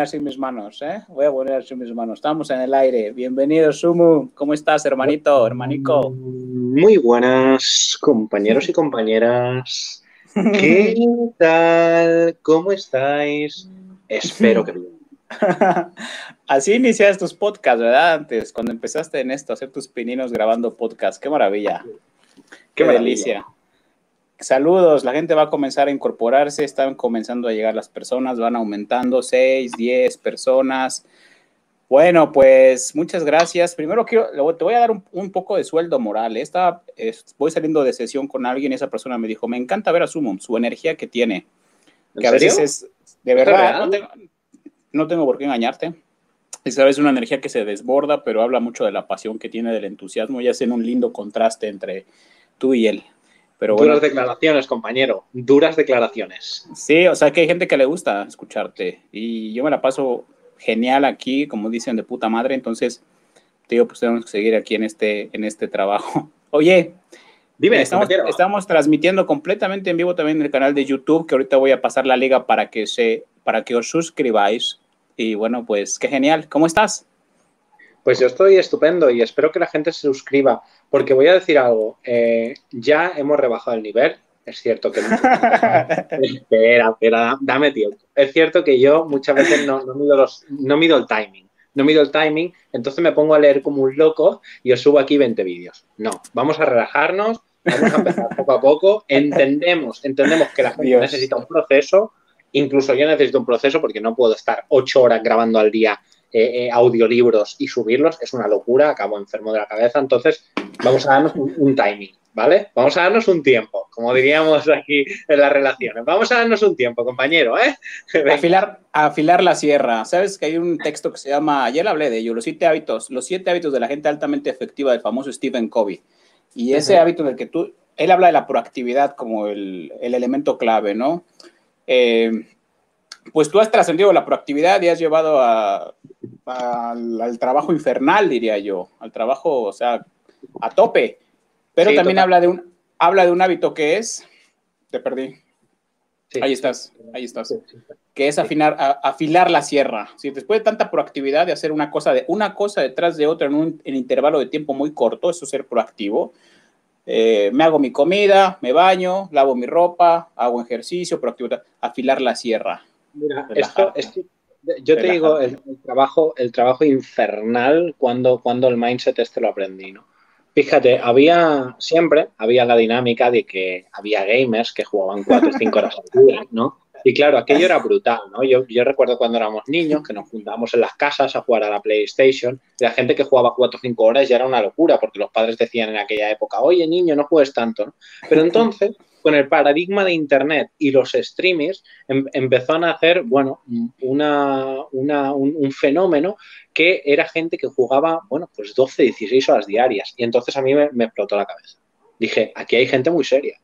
así mis manos, ¿eh? Voy a poner así mis manos. Estamos en el aire. Bienvenido, Sumu. ¿Cómo estás, hermanito, hermanico? Muy buenas, compañeros y compañeras. ¿Qué tal? ¿Cómo estáis? Espero que bien. Así inicias tus podcasts, ¿verdad? Antes, cuando empezaste en esto, hacer tus pininos grabando podcast. Qué maravilla. Qué, delicia. Saludos, la gente va a comenzar a incorporarse, están comenzando a llegar las personas, van aumentando 6, 10 personas. Bueno, pues muchas gracias. Primero quiero, te voy a dar un, poco de sueldo moral. Esta, voy saliendo de sesión con alguien y esa persona me dijo, me encanta ver a Sumum, su energía que tiene. Que a veces es, de verdad, no tengo, no tengo, por qué engañarte. Es a veces una energía que se desborda, pero habla mucho de la pasión que tiene, del entusiasmo y hacen un lindo contraste entre tú y él. Duras declaraciones, compañero. Duras declaraciones. Sí, o sea que hay gente que le gusta escucharte. Y yo me la paso genial aquí, como dicen, de puta madre. Entonces, digo, pues tenemos que seguir aquí en este, en este trabajo. Oye, Dime, estamos, estamos, transmitiendo completamente en vivo también en el canal de YouTube, que ahorita voy a pasar la liga para que, se, para que os suscribáis. Y bueno, pues qué genial. ¿Cómo estás? Pues yo estoy estupendo y espero que la gente se suscriba, porque voy a decir algo, eh, ya hemos rebajado el nivel, es cierto que... espera, espera, dame tiempo. Es cierto que yo muchas veces no, mido los, no mido el timing, no mido el timing, entonces me pongo a leer como un loco y os subo aquí 20 vídeos. No, vamos a relajarnos, vamos a empezar poco a poco, entendemos, entendemos que la gente necesita un proceso, incluso yo necesito un proceso porque no puedo estar ocho horas grabando al día eh, eh, audiolibros y subirlos es una locura, acabo enfermo de la cabeza, entonces vamos a darnos un, timing, ¿vale? Vamos a darnos un tiempo, como diríamos aquí en las relaciones. Vamos a darnos un tiempo, compañero, ¿eh? Afilar, afilar la sierra. ¿Sabes que hay un texto que se llama, ayer hablé de ello, los siete hábitos, los siete hábitos de la gente altamente efectiva del famoso Stephen Covey. Y ese hábito en el que tú, él habla de la proactividad como el, el elemento clave, ¿no? Eh, pues tú has trascendido la proactividad y has llevado al, trabajo infernal, diría yo, al trabajo, o sea, a tope. Pero también habla de, un, habla de un hábito que es, te perdí. ahí estás, ahí estás. Que es afinar, afilar la sierra. Si después de tanta proactividad de hacer una cosa, de, una cosa detrás de otra en un intervalo de tiempo muy corto, eso es ser proactivo. Eh, me hago mi comida, me baño, lavo mi ropa, hago ejercicio, proactividad, afilar la sierra. Mira, esto, yo te digo, el, trabajo, el trabajo infernal cuando, cuando el mindset este lo aprendí, ¿no? Fíjate, había siempre, había la dinámica de que había gamers que jugaban cuatro o cinco horas al día, ¿no? Y claro, aquello era brutal, ¿no? Yo, yo recuerdo cuando éramos niños que nos juntábamos en las casas a jugar a la PlayStation y la gente que jugaba cuatro o cinco horas ya era una locura porque los padres decían en aquella época, oye niño, no juegues tanto, ¿no? Pero entonces con el paradigma de Internet y los streamers, em, empezó a nacer, bueno, una, un, fenómeno que era gente que jugaba, bueno, pues 12, 16 horas diarias. Y entonces a mí me, explotó la cabeza. Dije, aquí hay gente muy seria.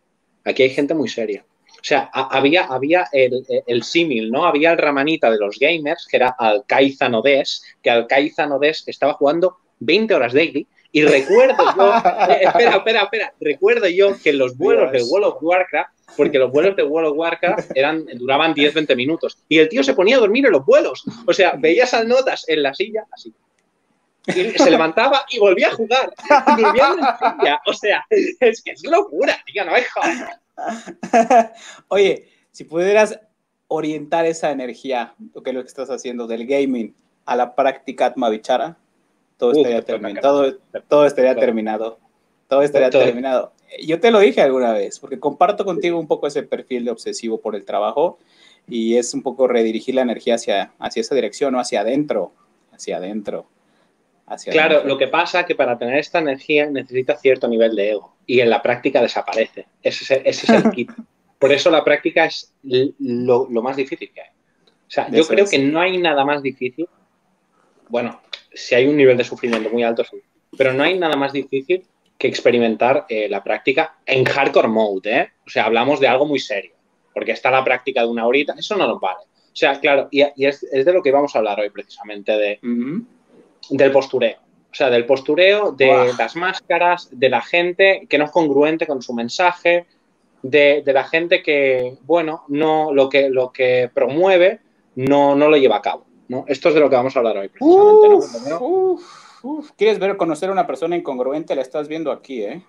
Aquí hay gente muy seria. O sea, había, había el, el símil, ¿no? Había el ramanita de los gamers, que era Alcaiza Nodes, que Alcaiza Nodes estaba jugando 20 horas daily y recuerdo yo, eh, espera, espera, espera, recuerdo yo que los vuelos del World of Warcraft, porque los vuelos de World of Warcraft eran, duraban 10-20 minutos, y el tío se ponía a dormir en los vuelos. O sea, veías al notas en la silla, así. Y se levantaba y volvía a jugar, durmiendo en silla. O sea, es que es locura, tío, no es Oye, si pudieras orientar esa energía, lo que es lo que estás haciendo del gaming, a la práctica Atmavichara, todo estaría terminado. Todo, estaría terminado. Todo estaría terminado. Yo te lo dije alguna vez, porque comparto contigo un poco ese perfil de obsesivo por el trabajo y es un poco redirigir la energía hacia, hacia esa dirección, no hacia adentro, hacia adentro. Hacia claro, lo que pasa es que para tener esta energía necesita cierto nivel de ego y en la práctica desaparece. Ese, es el kit. Por eso la práctica es lo, más difícil que hay. O sea, yo creo que no hay nada más difícil. Bueno, si hay un nivel de sufrimiento muy alto, sí. Pero no hay nada más difícil que experimentar eh, la práctica en hardcore mode, ¿eh? O sea, hablamos de algo muy serio, porque está la práctica de una horita, eso no nos vale. O sea, claro, y, es, de lo que vamos a hablar hoy precisamente, de, del postureo. O sea, del postureo, de las máscaras, de la gente que no es congruente con su mensaje, de, la gente que, bueno, no lo que, lo que promueve no, no lo lleva a cabo. ¿no? Esto es de lo que vamos a hablar hoy, precisamente. ¿Quieres ver, conocer a una persona incongruente? La estás viendo aquí, ¿eh?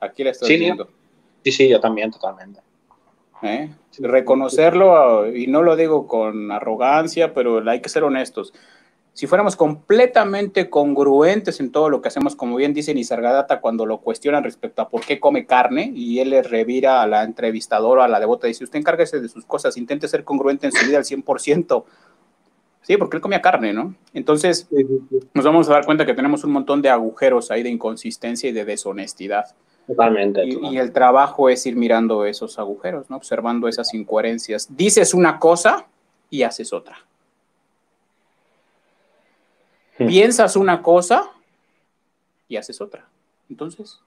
Aquí la estás viendo. Sí, sí, yo también, totalmente. ¿Eh? Reconocerlo, y no lo digo con arrogancia, pero hay que ser honestos. Si fuéramos completamente congruentes en todo lo que hacemos, como bien dice Nisargadatta cuando lo cuestionan respecto a por qué come carne, y él le revira a la entrevistadora, a la devota, y dice, usted encárguese de sus cosas, intente ser congruente en su vida al 100%. Sí, porque él comía carne, ¿no? Entonces, nos vamos a dar cuenta que tenemos un montón de agujeros ahí de inconsistencia y de deshonestidad. Totalmente. Y, el trabajo es ir mirando esos agujeros, ¿no? Observando esas incoherencias. Dices una cosa y haces otra. Piensas una cosa y haces otra. Entonces,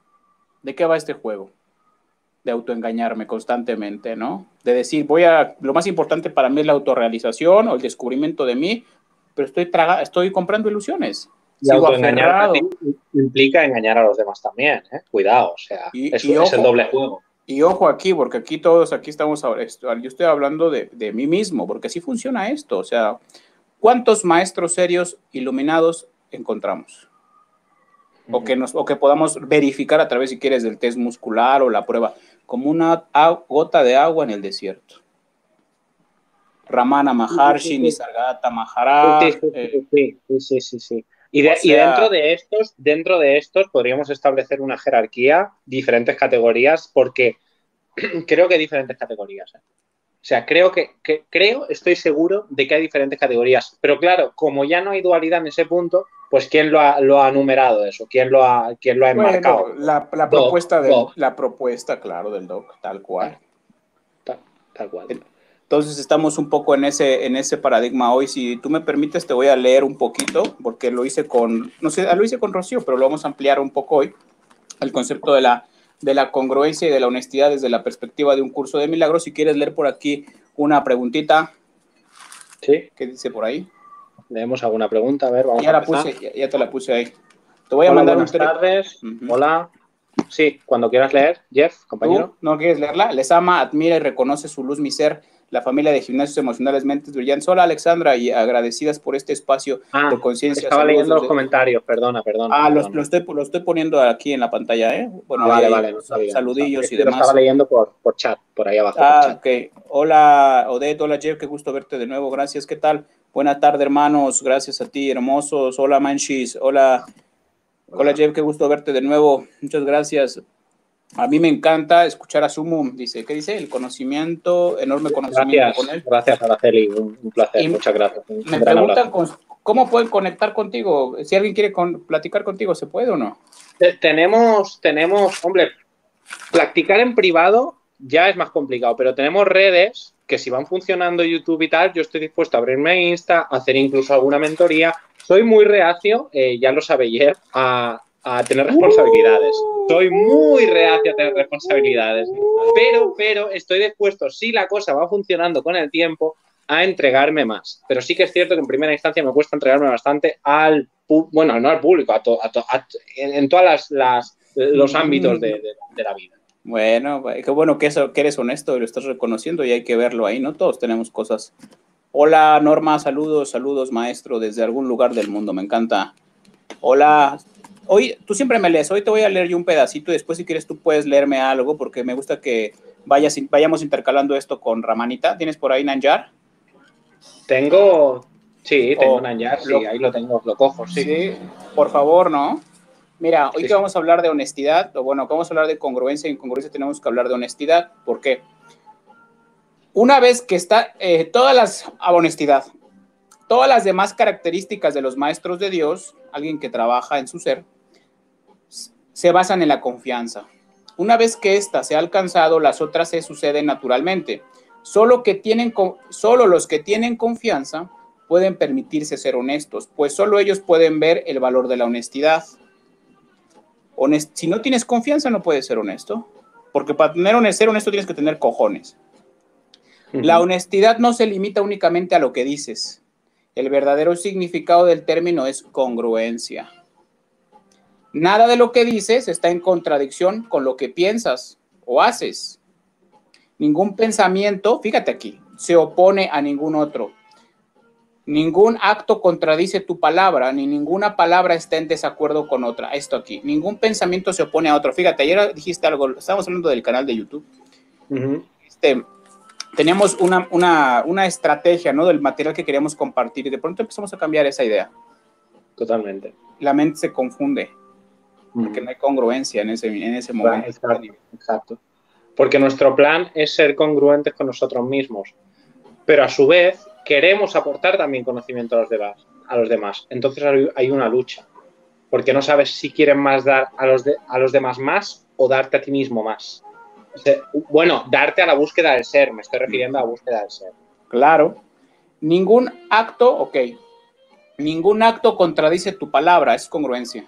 ¿de qué va este juego? De autoengañarme constantemente, ¿no? De decir, voy a, lo más importante para mí es la autorrealización o el descubrimiento de mí, pero estoy, estoy comprando ilusiones. Y autoengañar implica engañar a los demás también, ¿eh? Cuidado, o sea, es, el doble juego. Y ojo aquí, porque aquí todos, aquí estamos, yo estoy hablando de, de mí mismo, porque así funciona esto, o sea, ¿cuántos maestros serios iluminados encontramos? O que, nos, o que podamos verificar a través, si quieres, del test muscular o la prueba, como una gota de agua en el desierto. Ramana Maharshi, Nisargata Maharaj. Eh, sí, sí, sí, sí. Y, dentro de estos, dentro de estos podríamos establecer una jerarquía, diferentes categorías, porque creo que diferentes categorías. ¿eh? O sea, creo que, creo, estoy seguro de que hay diferentes categorías. Pero claro, como ya no hay dualidad en ese punto, pues ¿quién lo ha, lo ha numerado eso? ¿Quién lo ha, quién lo ha enmarcado? la, propuesta de, la propuesta, claro, del doc, tal cual. Tal, cual. Entonces estamos un poco en ese, en ese paradigma hoy. Si tú me permites, te voy a leer un poquito, porque lo hice con, no sé, lo hice con Rocío, pero lo vamos a ampliar un poco hoy, el concepto de la, de la congruencia y de la honestidad desde la perspectiva de un curso de milagros. Si quieres leer por aquí una preguntita. Sí. ¿Qué dice por ahí? Leemos alguna pregunta, a ver, vamos ya la puse, ya, te la puse ahí. Te voy a mandar buenas tardes. Hola. Sí, cuando quieras leer, Jeff, compañero. ¿No quieres leerla? Les ama, admira y reconoce su luz, mi ser la familia de Gimnasios Emocionales Mentes Brillantes. Hola, Alexandra, y agradecidas por este espacio ah, de conciencia. Estaba leyendo los comentarios, perdona, perdona. Ah, Los, lo, estoy, lo estoy poniendo aquí en la pantalla, ¿eh? Bueno, ah, vale, vale. saludillos y demás. Lo estaba leyendo por, por, chat, por ahí abajo. Ah, ok. Hola, Odette, hola, Jeff, qué gusto verte de nuevo. Gracias, ¿qué tal? Buena tarde, hermanos. Gracias a ti, hermosos. Hola, Manchis. Hola. Hola, Jeff, qué gusto verte de nuevo. Muchas gracias. A mí me encanta escuchar a Sumo, dice, ¿qué dice? El conocimiento, enorme conocimiento gracias, con él. Gracias, Araceli, un, un placer, muchas gracias. me preguntan cómo pueden conectar contigo. Si alguien quiere platicar contigo, ¿se puede o no? Tenemos, tenemos, hombre, practicar en privado ya es más complicado, pero tenemos redes que si van funcionando YouTube y tal, yo estoy dispuesto a abrirme Insta, hacer incluso alguna mentoría. Soy muy reacio, eh, ya lo sabe Jeff, a, a tener responsabilidades. Soy muy reacio a tener responsabilidades. Pero, pero estoy dispuesto, si la cosa va funcionando con el tiempo, a entregarme más. Pero sí que es cierto que en primera instancia me cuesta entregarme bastante al, bueno, no al público, a, en, todos las, los ámbitos de, la vida. Bueno, qué bueno que, eso, que eres honesto y lo estás reconociendo y hay que verlo ahí, ¿no? Todos tenemos cosas. Hola Norma, saludos, saludos maestro desde algún lugar del mundo, me encanta. Hola, hoy tú siempre me lees, hoy te voy a leer yo un pedacito y después si quieres tú puedes leerme algo porque me gusta que vayas, vayamos intercalando esto con Ramanita. ¿Tienes por ahí Nanjar? Tengo, sí, tengo oh, Nanjar, sí, ahí lo tengo, lo cojo, sí. Por favor, ¿no? Mira, hoy que vamos a hablar de honestidad, o bueno, que vamos a hablar de congruencia y incongruencia tenemos que hablar de honestidad. ¿Por qué? Una vez que está, eh, todas las, a honestidad, todas las demás características de los maestros de Dios, alguien que trabaja en su ser, se basan en la confianza. Una vez que ésta se ha alcanzado, las otras se suceden naturalmente. Solo, que tienen, solo los que tienen confianza pueden permitirse ser honestos, pues solo ellos pueden ver el valor de la honestidad. si no tienes confianza, no puedes ser honesto, porque para tener ser honesto tienes que tener cojones. La honestidad no se limita únicamente a lo que dices. El verdadero significado del término es congruencia. Nada de lo que dices está en contradicción con lo que piensas o haces. Ningún pensamiento, fíjate aquí, se opone a ningún otro. Ningún acto contradice tu palabra, ni ninguna palabra está en desacuerdo con otra. Esto aquí. Ningún pensamiento se opone a otro. Fíjate, ayer dijiste algo, estábamos hablando del canal de YouTube. este, teníamos una, una, una, estrategia, ¿no? Del material que queríamos compartir y de pronto empezamos a cambiar esa idea. Totalmente. La mente se confunde porque no hay congruencia en ese, en ese momento. exacto. Porque nuestro plan es ser congruentes con nosotros mismos, pero a su vez queremos aportar también conocimiento a los demás. A los demás. Entonces hay una lucha, porque no sabes si quieren más dar a los, a los demás más o darte a ti mismo más. bueno, darte a la búsqueda del ser, me estoy refiriendo a la búsqueda del ser. Claro. Ningún acto, ok, ningún acto contradice tu palabra, es congruencia.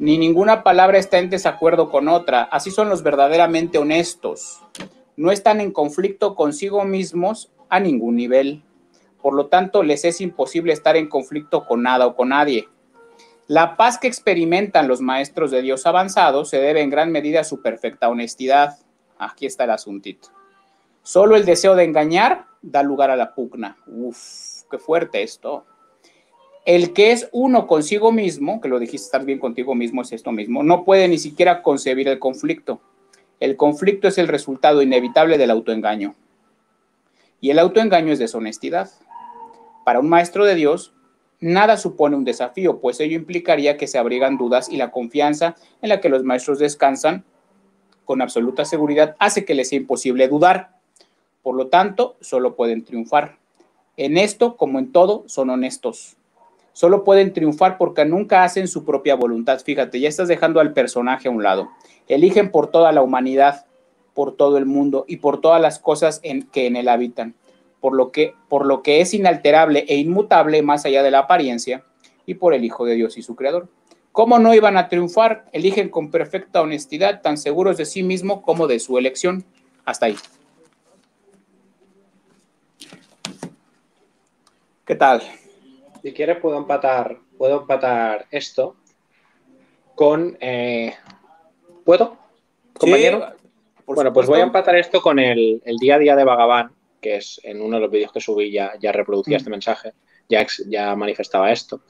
Ni ninguna palabra está en desacuerdo con otra. Así son los verdaderamente honestos. No están en conflicto consigo mismos a ningún nivel. Por lo tanto, les es imposible estar en conflicto con nada o con nadie. La paz que experimentan los maestros de Dios avanzados se debe en gran medida a su perfecta honestidad. Aquí está el asuntito. Solo el deseo de engañar da lugar a la pugna. Uf, qué fuerte esto. El que es uno consigo mismo, que lo dijiste estar bien contigo mismo, es esto mismo, no puede ni siquiera concebir el conflicto. El conflicto es el resultado inevitable del autoengaño. Y el autoengaño es deshonestidad. Para un maestro de Dios, nada supone un desafío, pues ello implicaría que se abrigan dudas y la confianza en la que los maestros descansan con absoluta seguridad hace que les sea imposible dudar. Por lo tanto, solo pueden triunfar. En esto, como en todo, son honestos. Solo pueden triunfar porque nunca hacen su propia voluntad. Fíjate, ya estás dejando al personaje a un lado. Eligen por toda la humanidad, por todo el mundo y por todas las cosas en, que en él habitan por lo, que, por lo que es inalterable e inmutable más allá de la apariencia, y por el Hijo de Dios y su Creador. ¿Cómo no iban a triunfar? Eligen con perfecta honestidad, tan seguros de sí mismo como de su elección. Hasta ahí. ¿Qué tal? Si quieres puedo empatar, puedo empatar esto con... Eh, ¿Puedo? ¿Compañero? bueno, pues voy a empatar esto con el, el día a día de Vagabán, que es en uno de los vídeos que subí ya, ya reproducía este mm. mensaje, ya, ya manifestaba esto.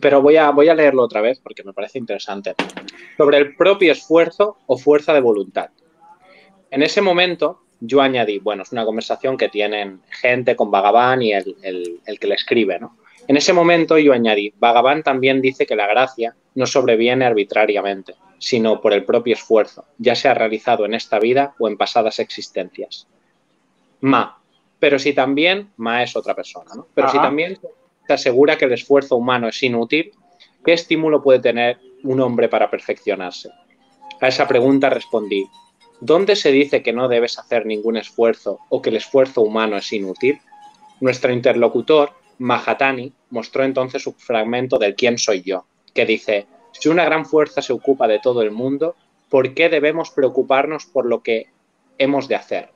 Pero voy a, voy a leerlo otra vez porque me parece interesante. Sobre el propio esfuerzo o fuerza de voluntad. En ese momento yo añadí, bueno, es una conversación que tienen gente con Vagabán y el, el que le escribe, ¿no? En ese momento yo añadí, Vagabán también dice que la gracia no sobreviene arbitrariamente, sino por el propio esfuerzo, ya sea realizado en esta vida o en pasadas existencias ma. Pero si también, ma es otra persona, ¿no? Pero si también te asegura que el esfuerzo humano es inútil, ¿qué estímulo puede tener un hombre para perfeccionarse? A esa pregunta respondí, ¿dónde se dice que no debes hacer ningún esfuerzo o que el esfuerzo humano es inútil? Nuestro interlocutor, Mahatani, mostró entonces un fragmento del quién soy yo, que dice, si una gran fuerza se ocupa de todo el mundo, ¿por qué debemos preocuparnos por lo que hemos de hacer?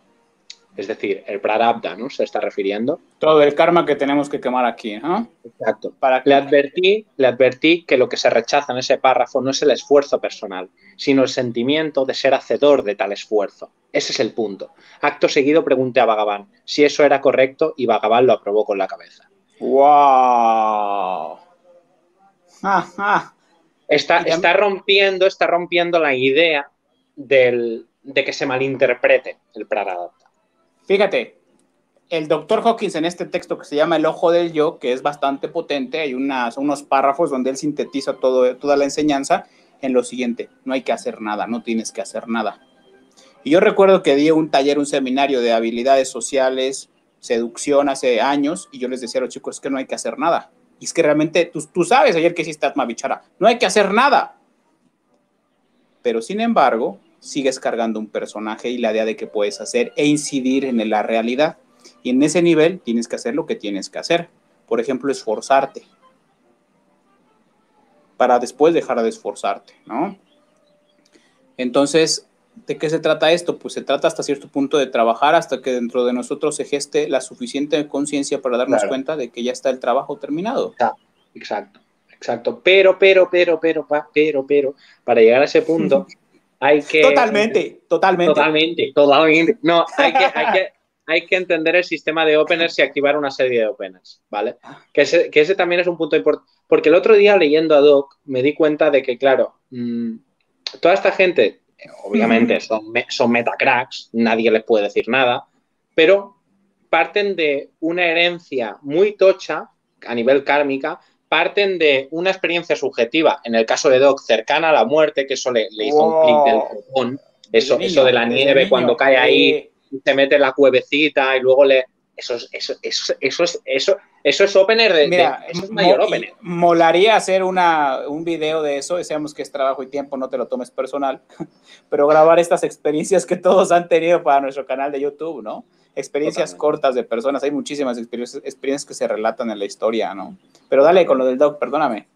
Es decir, el prarabdha, ¿no? Se está refiriendo. Todo el karma que tenemos que quemar aquí, ¿no? Exacto. Para le, advertí, le advertí que lo que se rechaza en ese párrafo no es el esfuerzo personal, sino el sentimiento de ser hacedor de tal esfuerzo. Ese es el punto. Acto seguido pregunté a Bhagavan si eso era correcto y Bhagavan lo aprobó con la cabeza. ¡Wow! Está, está, rompiendo, está rompiendo la idea de que se malinterprete el prarabdha. Fíjate, el doctor Hawkins en este texto que se llama El ojo del yo, que es bastante potente, hay unos párrafos donde él sintetiza toda la enseñanza en lo siguiente, no hay que hacer nada, no tienes que hacer nada. Y yo recuerdo que di un taller, un seminario de habilidades sociales, seducción hace años, y yo les decía a los chicos que no hay que hacer nada. Y es que realmente tú, tú sabes ayer que hiciste Atma Bichara, no hay que hacer nada. Pero sin embargo, sigues cargando un personaje y la idea de que puedes hacer e incidir en la realidad. Y en ese nivel tienes que hacer lo que tienes que hacer. Por ejemplo, esforzarte. Para después dejar de esforzarte, ¿no? Entonces, ¿de qué se trata esto? Pues se trata hasta cierto punto de trabajar hasta que dentro de nosotros se geste la suficiente conciencia para darnos cuenta de que ya está el trabajo terminado. Exacto, exacto. Pero, pero, pero, pero, pero, pero, para llegar a ese punto, hay que... Totalmente, totalmente. Totalmente, totalmente. No, hay que, hay que entender el sistema de openers y activar una serie de openers, ¿vale? Que ese, que ese también es un punto importante. Porque el otro día leyendo a Doc me di cuenta de que, claro, mm, toda esta gente, obviamente, son, son metacracks, nadie les puede decir nada, pero parten de una herencia muy tocha a nivel kármica, parten de una experiencia subjetiva, en el caso de Doc, cercana a la muerte, que eso le, hizo un clic del copón, eso, eso de la nieve cuando cae ahí, se mete en la cuevecita y luego le... Eso, eso, eso, eso, eso, eso es opener de, Mira, mayor opener. Molaría hacer una, un video de eso, deseamos que es trabajo y tiempo, no te lo tomes personal, pero grabar estas experiencias que todos han tenido para nuestro canal de YouTube, ¿no? Experiencias cortas de personas, hay muchísimas experiencias, experiencias, que se relatan en la historia, ¿no? Pero dale con lo del doc, perdóname.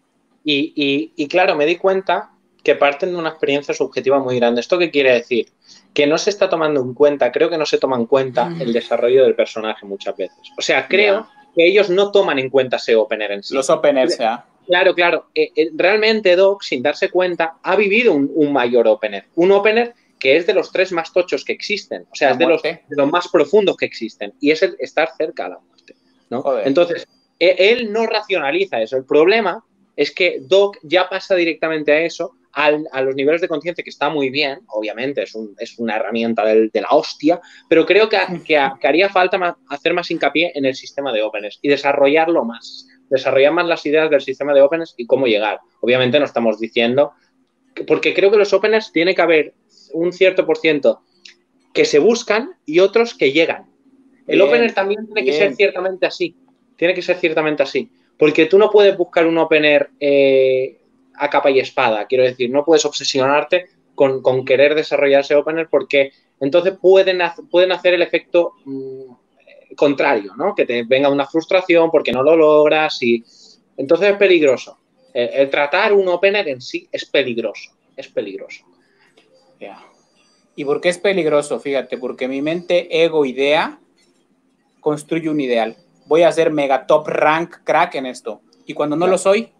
Y, y, y claro, me di cuenta que parten de una experiencia subjetiva muy grande. ¿Esto qué quiere decir? Que no se está tomando en cuenta, creo que no se toma en cuenta mm. el desarrollo del personaje muchas veces. O sea, creo que ellos no toman en cuenta ese opener en sí. Los openers, ya. Claro, claro. Eh, eh, realmente Doc, sin darse cuenta, ha vivido un, mayor opener. Un opener que es de los tres más tochos que existen. O sea, es de los, de los, más profundos que existen. Y es el estar cerca a la muerte. ¿no? Entonces, e, él no racionaliza eso. El problema es que Doc ya pasa directamente a eso, a los niveles de conciencia, que está muy bien, obviamente, es, es una herramienta de la hostia, pero creo que, que, haría falta hacer más hincapié en el sistema de Openness y desarrollarlo más, desarrollar más las ideas del sistema de Openness y cómo llegar. Obviamente no estamos diciendo, porque creo que los Openness tiene que haber un cierto por ciento que se buscan y otros que llegan. El Opener también tiene que ser ciertamente así, tiene que ser ciertamente así, porque tú no puedes buscar un Opener... Eh, a capa y espada. Quiero decir, no puedes obsesionarte con, querer desarrollar ese opener porque entonces pueden, pueden hacer el efecto mm, contrario, ¿no? Que te venga una frustración porque no lo logras y entonces es peligroso. El, tratar un opener en sí es peligroso, es peligroso. ¿Y por qué es peligroso? Fíjate, porque mi mente, ego, idea, construye un ideal. Voy a ser mega top rank crack en esto. Y cuando no lo soy,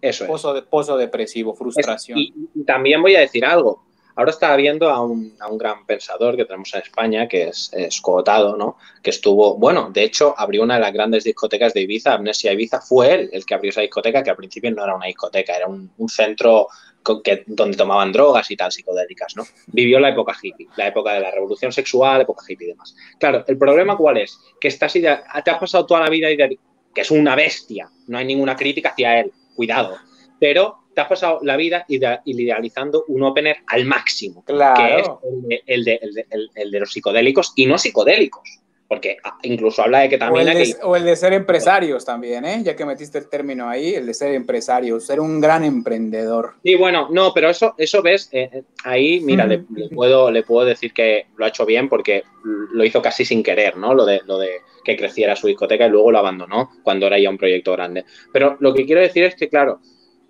eso pozo, de, pozo depresivo, frustración. y, también voy a decir algo. Ahora estaba viendo a un, a un gran pensador que tenemos en España, que es, es ¿no? Que estuvo, bueno, de hecho, abrió una de las grandes discotecas de Ibiza, Amnesia Ibiza. Fue él el que abrió esa discoteca, que al principio no era una discoteca, era un, un centro que, donde tomaban drogas y tal, psicodélicas, ¿no? Vivió la época hippie, la época de la revolución sexual, época hippie y demás. Claro, el problema cuál es? Que estás te has pasado toda la vida que es una bestia, no hay ninguna crítica hacia él, cuidado. Pero te has pasado la vida idealizando un opener al máximo, que es el de, los psicodélicos y no psicodélicos. Porque incluso habla de que también... O el de, o el de ser empresarios también, ¿eh? ya que metiste el término ahí, el de ser empresario, ser un gran emprendedor. Sí, bueno, no, pero eso, eso ves, eh, eh, ahí, mira, le, puedo, le puedo decir que lo ha hecho bien porque lo hizo casi sin querer, ¿no? Lo de, lo de que creciera su discoteca y luego lo abandonó cuando era ya un proyecto grande. Pero lo que quiero decir es que, claro,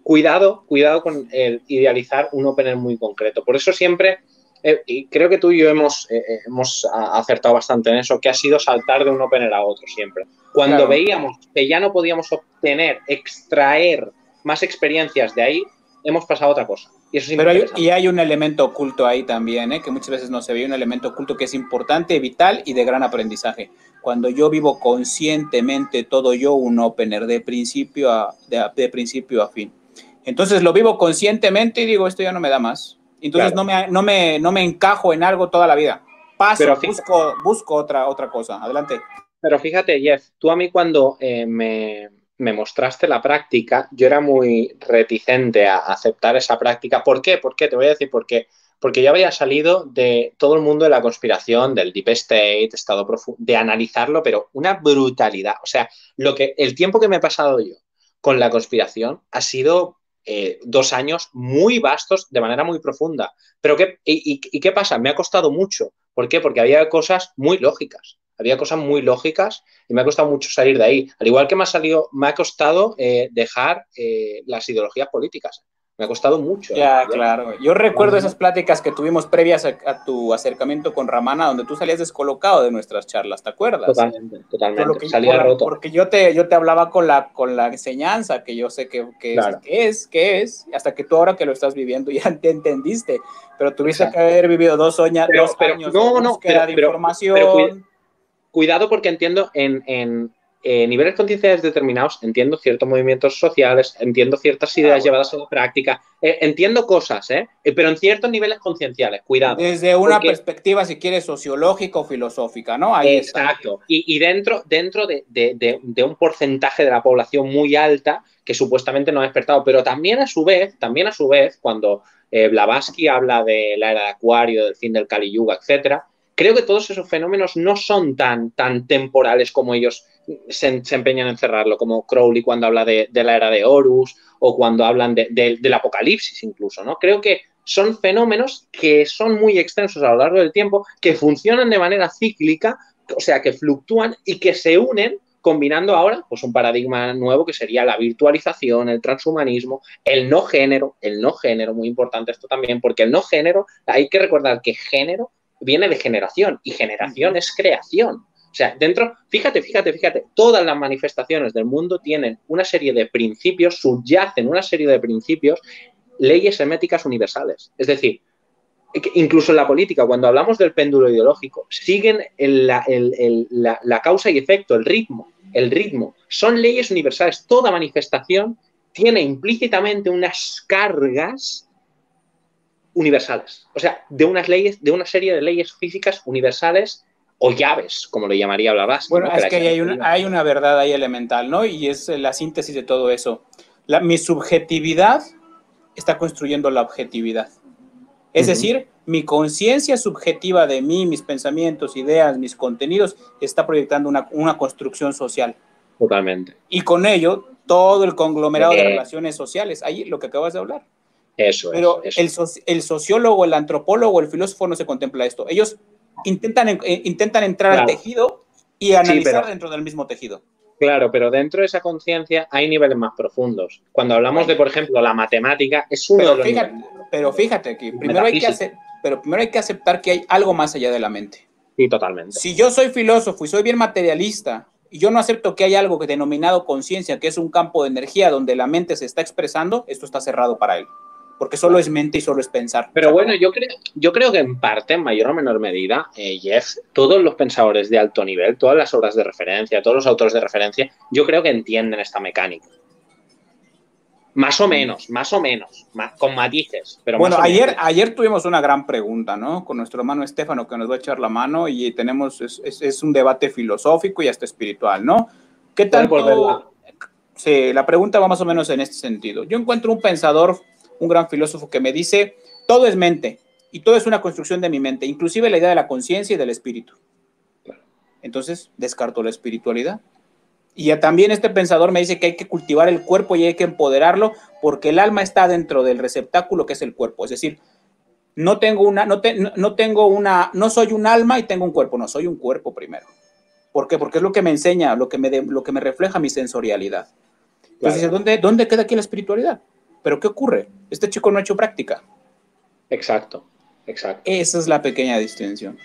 cuidado, cuidado con el idealizar un opener muy concreto. Por eso siempre, eh, y creo que tú y yo hemos, eh, eh, hemos acertado bastante en eso, que ha sido saltar de un opener a otro siempre. Cuando veíamos que ya no podíamos obtener, extraer más experiencias de ahí, hemos pasado a otra cosa. Y eso Pero hay, y hay un elemento oculto ahí también, que muchas veces no se ve, un elemento oculto que es importante, vital y de gran aprendizaje. Cuando yo vivo conscientemente todo yo un opener de principio a, de principio a fin entonces lo vivo conscientemente y digo, esto ya no me da más. Entonces no, me, no, me, no me encajo en algo toda la vida. Paso, busco, busco otra, otra cosa. Adelante. Pero fíjate, Jeff, tú a mí cuando eh, me, me, mostraste la práctica, yo era muy reticente a aceptar esa práctica. ¿Por qué? ¿Por qué? Te voy a decir por qué. Porque yo había salido de todo el mundo de la conspiración, del deep state, estado profundo, de analizarlo, pero una brutalidad. O sea, lo que, el tiempo que me he pasado yo con la conspiración ha sido eh, dos años muy vastos de manera muy profunda. Pero ¿qué, y, qué pasa? Me ha costado mucho. ¿Por qué? Porque había cosas muy lógicas. Había cosas muy lógicas y me ha costado mucho salir de ahí. Al igual que me ha, salido, me ha costado eh, dejar eh, las ideologías políticas. Me ha costado mucho. Ya, claro. Yo recuerdo esas pláticas que tuvimos previas a, tu acercamiento con Ramana, donde tú salías descolocado de nuestras charlas, ¿te acuerdas? Totalmente, totalmente. Salía roto. Porque yo te, yo te hablaba con la, con la enseñanza, que yo sé que, que, es, que es, hasta que tú ahora que lo estás viviendo ya te entendiste, pero tuviste que haber vivido dos, dos años no, no, pero, de información. cuidado porque entiendo en, eh, niveles concienciales determinados, entiendo ciertos movimientos sociales, entiendo ciertas ideas llevadas a la práctica, eh, entiendo cosas, ¿eh? pero en ciertos niveles concienciales, cuidado. Desde una perspectiva, si quieres, sociológica o filosófica, ¿no? Ahí exacto. Y, dentro, dentro de, de, un porcentaje de la población muy alta que supuestamente no ha despertado, pero también a su vez, también a su vez, cuando Blavatsky habla de la era de Acuario, del fin del Kali Yuga, etcétera, creo que todos esos fenómenos no son tan, tan temporales como ellos se, empeñan en cerrarlo, como Crowley cuando habla de, la era de Horus o cuando hablan del apocalipsis incluso, ¿no? Creo que son fenómenos que son muy extensos a lo largo del tiempo, que funcionan de manera cíclica, o sea, que fluctúan y que se unen combinando ahora pues un paradigma nuevo que sería la virtualización, el transhumanismo, el no género, el no género, muy importante esto también, porque el no género, hay que recordar que género viene de generación y generación es creación. O sea, dentro, fíjate, fíjate, fíjate, todas las manifestaciones del mundo tienen una serie de principios, subyacen una serie de principios, leyes herméticas universales. Es decir, incluso en la política, cuando hablamos del péndulo ideológico, siguen la, la, causa y efecto, el ritmo, el ritmo. Son leyes universales. Toda manifestación tiene implícitamente unas cargas universales. O sea, de unas leyes, de una serie de leyes físicas universales o llaves, como lo llamaría Blavatsky. Bueno, es que hay una, hay una, verdad ahí elemental, ¿no? Y es la síntesis de todo eso. La, mi subjetividad está construyendo la objetividad. Es decir, mi conciencia subjetiva de mí, mis pensamientos, ideas, mis contenidos, está proyectando una, una construcción social. Totalmente. Y con ello, todo el conglomerado de eh. relaciones sociales, ahí lo que acabas de hablar. Eso Pero es. Pero el, el, sociólogo, el antropólogo, el filósofo no se contempla esto. Ellos intentan, eh, intentan entrar al tejido y analizar dentro del mismo tejido. Claro, pero dentro de esa conciencia hay niveles más profundos. Cuando hablamos de, por ejemplo, la matemática, es uno pero de los fíjate, Pero fíjate que primero hay que, hacer, pero primero hay que aceptar que hay algo más allá de la mente. Sí, totalmente. Si yo soy filósofo y soy bien materialista y yo no acepto que hay algo que denominado conciencia, que es un campo de energía donde la mente se está expresando, esto está cerrado para él porque solo es mente y solo es pensar. Pero bueno, yo creo, yo creo que en parte, en mayor o menor medida, eh, Jeff, todos los pensadores de alto nivel, todas las obras de referencia, todos los autores de referencia, yo creo que entienden esta mecánica. Más o menos, más o menos, con matices. Pero bueno, ayer, ayer tuvimos una gran pregunta, ¿no? Con nuestro hermano Estefano que nos va a echar la mano y tenemos, es, es, un debate filosófico y hasta espiritual, ¿no? ¿Qué tal? Sí, la pregunta va más o menos en este sentido. Yo encuentro un pensador un gran filósofo que me dice, todo es mente y todo es una construcción de mi mente, inclusive la idea de la conciencia y del espíritu. Entonces, descarto la espiritualidad. Y también este pensador me dice que hay que cultivar el cuerpo y hay que empoderarlo porque el alma está dentro del receptáculo que es el cuerpo. Es decir, no tengo una, no, no tengo una, no soy un alma y tengo un cuerpo, no, soy un cuerpo primero. ¿Por qué? Porque es lo que me enseña, lo que me, lo que me refleja mi sensorialidad. Entonces, ¿dónde, ¿dónde queda aquí la espiritualidad? Pero ¿qué ocurre? Este chico no ha hecho práctica. Exacto, exacto. Esa es la pequeña distinción.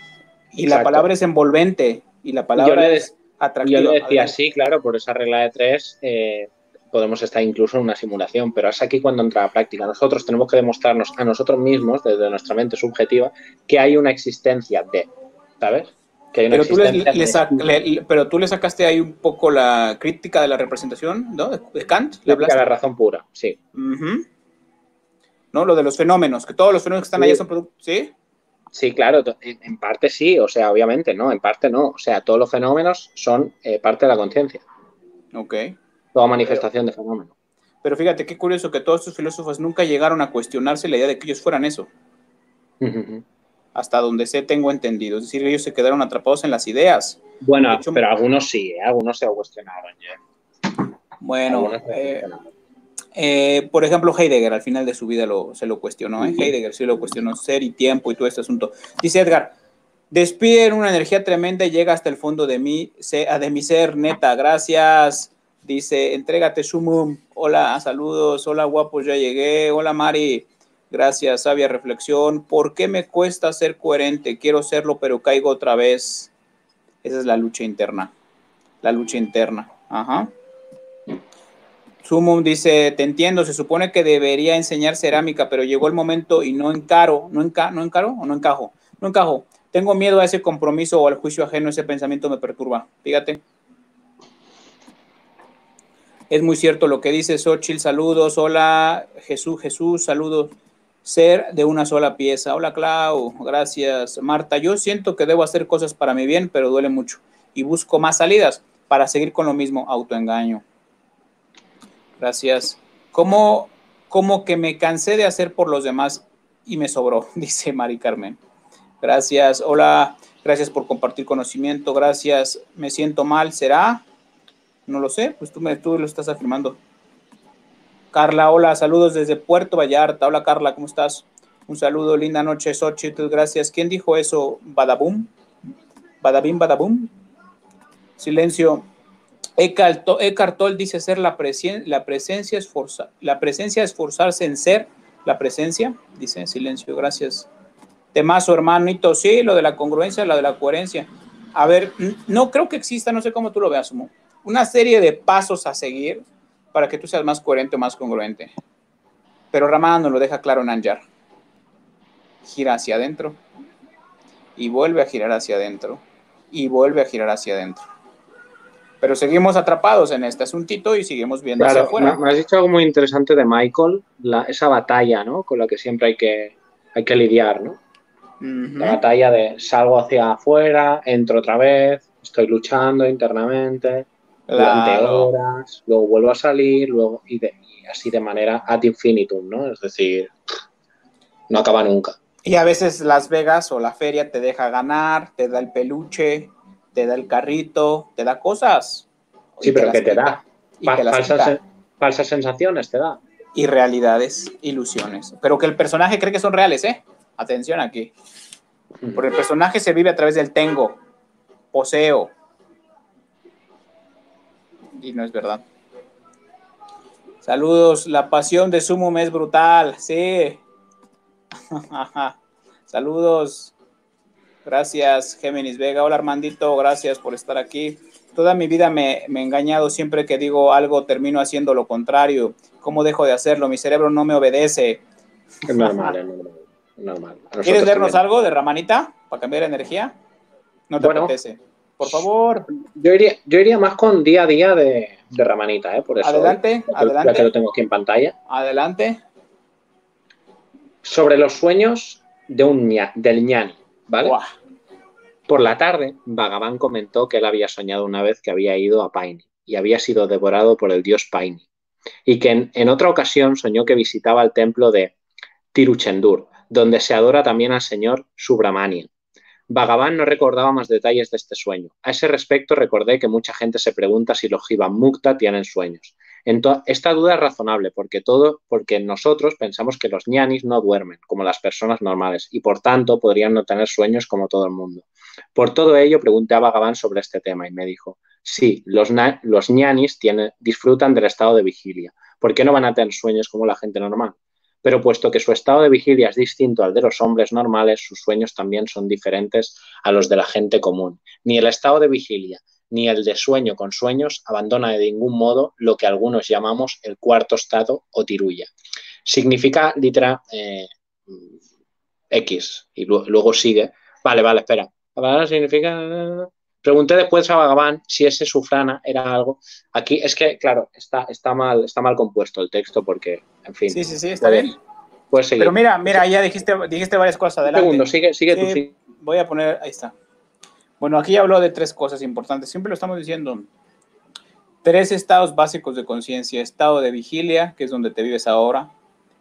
Y la palabra es envolvente y la palabra es atractiva. Yo le decía, sí, claro, por esa regla de tres eh, podemos estar incluso en una simulación, pero es aquí cuando entra la práctica. Nosotros tenemos que demostrarnos a nosotros mismos, desde nuestra mente subjetiva, que hay una existencia de, ¿sabes? Pero, tú le, pero tú le sacaste ahí un poco la crítica de la representación, ¿no? De, Kant. ¿le la razón pura, sí. ¿No? Lo de los fenómenos, que todos los fenómenos que están ahí son productos, ¿sí? Sí, claro, en, parte sí, o sea, obviamente, no, en parte no. O sea, todos los fenómenos son eh, parte de la conciencia. Ok. Toda manifestación de fenómeno. Pero fíjate, qué curioso que todos estos filósofos nunca llegaron a cuestionarse la idea de que ellos fueran eso hasta donde sé tengo entendido. Es decir, ellos se quedaron atrapados en las ideas. Bueno, pero algunos sí, ¿eh? algunos se cuestionaron ya. Bueno, eh, eh, por ejemplo, Heidegger al final de su vida lo, se lo cuestionó. Heidegger sí lo cuestionó, ser y tiempo y todo este asunto. Dice Edgar, despiden una energía tremenda y llega hasta el fondo de mí, de mi ser, neta, gracias. Dice, entrégate, Sumum. Hola, saludos. Hola, guapos, ya llegué. Hola, Mari. Gracias, sabia reflexión. ¿Por qué me cuesta ser coherente? Quiero serlo, pero caigo otra vez. Esa es la lucha interna. La lucha interna. Ajá. Sumum dice, te entiendo, se supone que debería enseñar cerámica, pero llegó el momento y no encaro, no, enca no encaro o no encajo, no encajo. Tengo miedo a ese compromiso o al juicio ajeno, ese pensamiento me perturba. Fíjate. Es muy cierto lo que dice Xochitl, saludos, hola Jesús, Jesús, saludos. Ser de una sola pieza. Hola Clau, gracias. Marta, yo siento que debo hacer cosas para mi bien, pero duele mucho. Y busco más salidas para seguir con lo mismo, autoengaño. Gracias. ¿Cómo, como que me cansé de hacer por los demás y me sobró? Dice Mari Carmen. Gracias. Hola, gracias por compartir conocimiento. Gracias. Me siento mal. ¿Será? No lo sé, pues tú, me, tú lo estás afirmando. Carla, hola, saludos desde Puerto Vallarta. Hola Carla, ¿cómo estás? Un saludo, linda noche, Xochitl, gracias. ¿Quién dijo eso? ¿Badabum? ¿Badabim, badabum? Silencio. Eckhart Tolle dice ser la, la presencia esforza la presencia esforzarse en ser la presencia. Dice silencio, gracias. Temazo, hermanito. Sí, lo de la congruencia, lo de la coherencia. A ver, no creo que exista, no sé cómo tú lo veas, una serie de pasos a seguir para que tú seas más coherente o más congruente. Pero Ramada nos lo deja claro en Anjar. Gira hacia adentro y vuelve a girar hacia adentro y vuelve a girar hacia adentro. Pero seguimos atrapados en este asuntito y seguimos viendo hacia afuera. Me has dicho algo muy interesante de Michael, esa batalla, ¿no? Con la que siempre hay que, hay que lidiar, ¿no? La batalla de salgo hacia afuera, entro otra vez, estoy luchando internamente durante horas, luego vuelvo a salir, luego y, así de manera ad infinitum, ¿no? Es decir, no acaba nunca. Y a veces Las Vegas o la feria te deja ganar, te da el peluche, te da el carrito, te da cosas. Sí, pero ¿qué te da? falsas, falsas sensaciones te da. Y realidades, ilusiones. Pero que el personaje cree que son reales, ¿eh? Atención aquí. Porque el personaje se vive a través del tengo, poseo, y no es verdad. Saludos, la pasión de Sumum es brutal, sí. Saludos. Gracias, Géminis Vega. Hola, Armandito, gracias por estar aquí. Toda mi vida me, me, he engañado. Siempre que digo algo, termino haciendo lo contrario. ¿Cómo dejo de hacerlo? Mi cerebro no me obedece. Es normal, es normal. ¿Quieres vernos algo de Ramanita para cambiar energía? No te apetece. Por favor. Yo iría, yo iría más con día a día de, Ramanita, ¿eh? Por eso. Adelante, adelante. Ya que lo tengo aquí en pantalla. Adelante. Sobre los sueños de un del ñani, ¿vale? Por la tarde, Bhagavan comentó que él había soñado una vez que había ido a Paini y había sido devorado por el dios Paini. Y que en, en otra ocasión soñó que visitaba el templo de Tiruchendur, donde se adora también al señor Subramania Bhagavan no recordaba más detalles de este sueño. A ese respecto recordé que mucha gente se pregunta si los Jivan Mukta tienen sueños. esta duda es razonable porque, todo, porque nosotros pensamos que los ñanis no duermen como las personas normales y por tanto podrían no tener sueños como todo el mundo. Por todo ello pregunté a Bhagavan sobre este tema y me dijo, sí, los, los ñanis disfrutan del estado de vigilia. ¿Por qué no van a tener sueños como la gente normal? Pero puesto que su estado de vigilia es distinto al de los hombres normales, sus sueños también son diferentes a los de la gente común. Ni el estado de vigilia ni el de sueño con sueños abandona de ningún modo lo que algunos llamamos el cuarto estado o tirulla. Significa litera eh, X y luego sigue. Vale, vale, espera. Significa Pregunté después a Vagabán si ese sufrana era algo. Aquí es que, claro, está, está, mal, está mal compuesto el texto porque, en fin. Sí, sí, sí, está bien. Puedes seguir. Pero mira, mira, ya dijiste, dijiste varias cosas. Adelante. Un segundo, sigue, sigue tú. Voy a poner, ahí está. Bueno, aquí habló de tres cosas importantes. Siempre lo estamos diciendo. Tres estados básicos de conciencia. Estado de vigilia, que es donde te vives ahora.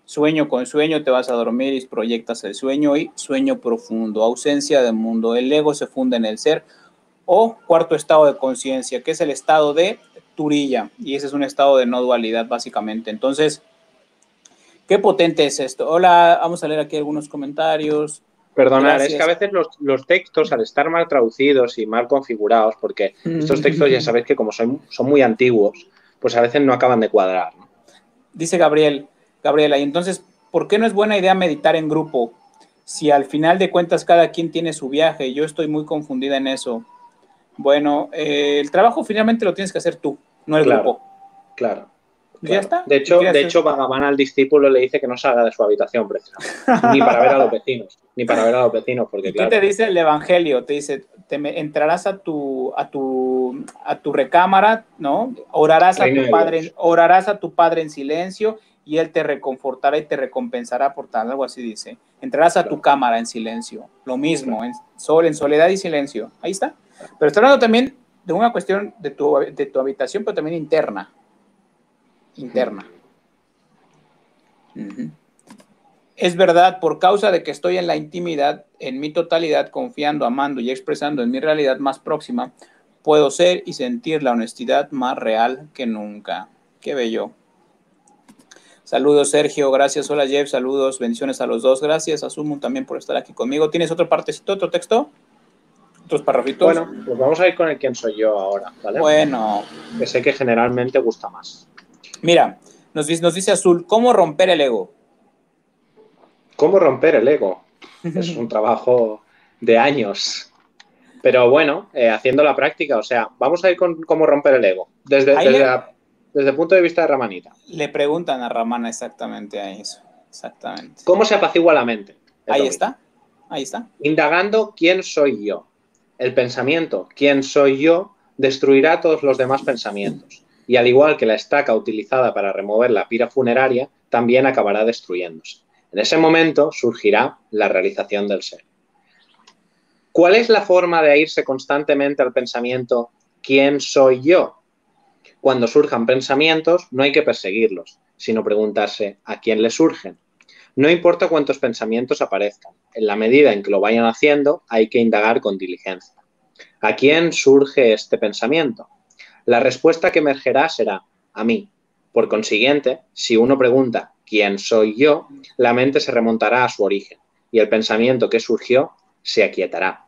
Sueño con sueño, te vas a dormir y proyectas el sueño. Y sueño profundo, ausencia del mundo. El ego se funde en el ser o cuarto estado de conciencia, que es el estado de Turilla, y ese es un estado de no dualidad básicamente. Entonces, qué potente es esto. Hola, vamos a leer aquí algunos comentarios. Perdonad, es que a veces los, textos, al estar mal traducidos y mal configurados, porque estos textos ya sabéis que como son, son muy antiguos, pues a veces no acaban de cuadrar. Dice Gabriel, Gabriela, y entonces, ¿por qué no es buena idea meditar en grupo? Si al final de cuentas cada quien tiene su viaje, yo estoy muy confundida en eso. Bueno, eh, el trabajo finalmente lo tienes que hacer tú, no el grupo. Claro. Ya está. De hecho, de hecho, al discípulo le dice que no salga de su habitación, precisamente. ni para ver a los vecinos. Ni para ver a los vecinos, porque claro. ¿Qué te dice el Evangelio? Te dice, te entrarás a tu, a tu, a tu recámara, ¿no? Orarás a tu padre, orarás a tu padre en silencio y él te reconfortará y te recompensará por tal, algo así dice. Entrarás a tu cámara en silencio. Lo mismo, en sol, en soledad y silencio. Ahí está. Pero está hablando también de una cuestión de tu, de tu habitación, pero también interna interna. Es verdad, por causa de que estoy en la intimidad, en mi totalidad, confiando, amando y expresando en mi realidad más próxima, puedo ser y sentir la honestidad más real que nunca. Qué bello. Saludos, Sergio. Gracias. Hola, Jeff. Saludos. Bendiciones a los dos. Gracias, Asumo, también por estar aquí conmigo. ¿Tienes otra partecito, otro texto? ¿Otros parrafitos? Bueno, pues vamos a ir con el quién soy yo ahora, ¿vale? Bueno. Que sé que generalmente gusta más. Mira, nos dice, nos dice Azul, ¿cómo romper el ego? ¿Cómo romper el ego? Es un trabajo de años. Pero bueno, eh, haciendo la práctica, o sea, vamos a ir con cómo romper el ego. Desde, desde, el punto de vista de Ramanita. Le preguntan a Ramana exactamente a eso. Exactamente. ¿Cómo se apacigua la mente? Ahí está. Ahí está. Indagando quién soy yo. El pensamiento, quién soy yo, destruirá todos los demás pensamientos y al igual que la estaca utilizada para remover la pira funeraria, también acabará destruyéndose. En ese momento surgirá la realización del ser. ¿Cuál es la forma de irse constantemente al pensamiento ¿quién soy yo? Cuando surjan pensamientos, no hay que perseguirlos, sino preguntarse ¿a quién le surgen? No importa cuántos pensamientos aparezcan, en la medida en que lo vayan haciendo, hay que indagar con diligencia. ¿A quién surge este pensamiento? La respuesta que emergerá será a mí. Por consiguiente, si uno pregunta ¿quién soy yo?, la mente se remontará a su origen y el pensamiento que surgió se aquietará.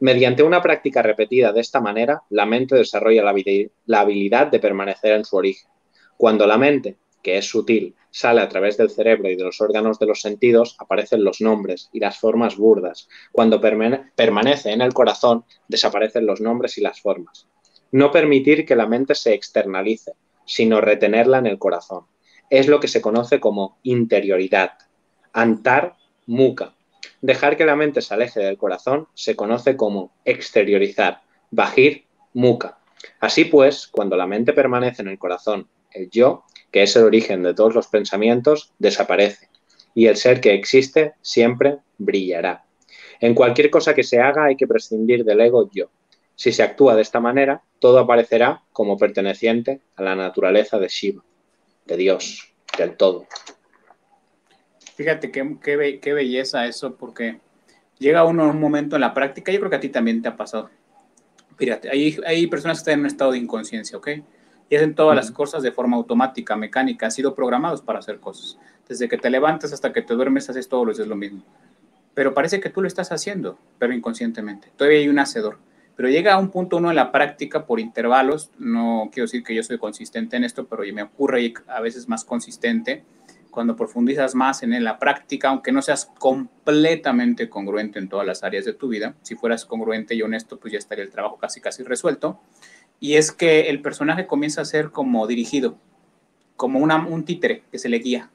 Mediante una práctica repetida de esta manera, la mente desarrolla la habilidad de permanecer en su origen. Cuando la mente, que es sutil, sale a través del cerebro y de los órganos de los sentidos, aparecen los nombres y las formas burdas. Cuando permanece en el corazón, desaparecen los nombres y las formas. No permitir que la mente se externalice, sino retenerla en el corazón. Es lo que se conoce como interioridad. Antar muka. Dejar que la mente se aleje del corazón se conoce como exteriorizar. Bajir muka. Así pues, cuando la mente permanece en el corazón, el yo, que es el origen de todos los pensamientos, desaparece y el ser que existe siempre brillará. En cualquier cosa que se haga hay que prescindir del ego yo. Si se actúa de esta manera, todo aparecerá como perteneciente a la naturaleza de Shiva, de Dios, del todo. Fíjate qué, qué, belleza eso, porque llega uno a un momento en la práctica, yo creo que a ti también te ha pasado. Fíjate, hay, hay personas que están en un estado de inconsciencia, ¿ok? Y hacen todas las cosas de forma automática, mecánica, han sido programados para hacer cosas. Desde que te levantas hasta que te duermes, haces todo lo es lo mismo. Pero parece que tú lo estás haciendo, pero inconscientemente. Todavía hay un hacedor pero llega a un punto uno en la práctica por intervalos, no quiero decir que yo soy consistente en esto, pero me ocurre a veces más consistente cuando profundizas más en la práctica, aunque no seas completamente congruente en todas las áreas de tu vida, si fueras congruente y honesto, pues ya estaría el trabajo casi casi resuelto, y es que el personaje comienza a ser como dirigido, como una, un títere que se le guía.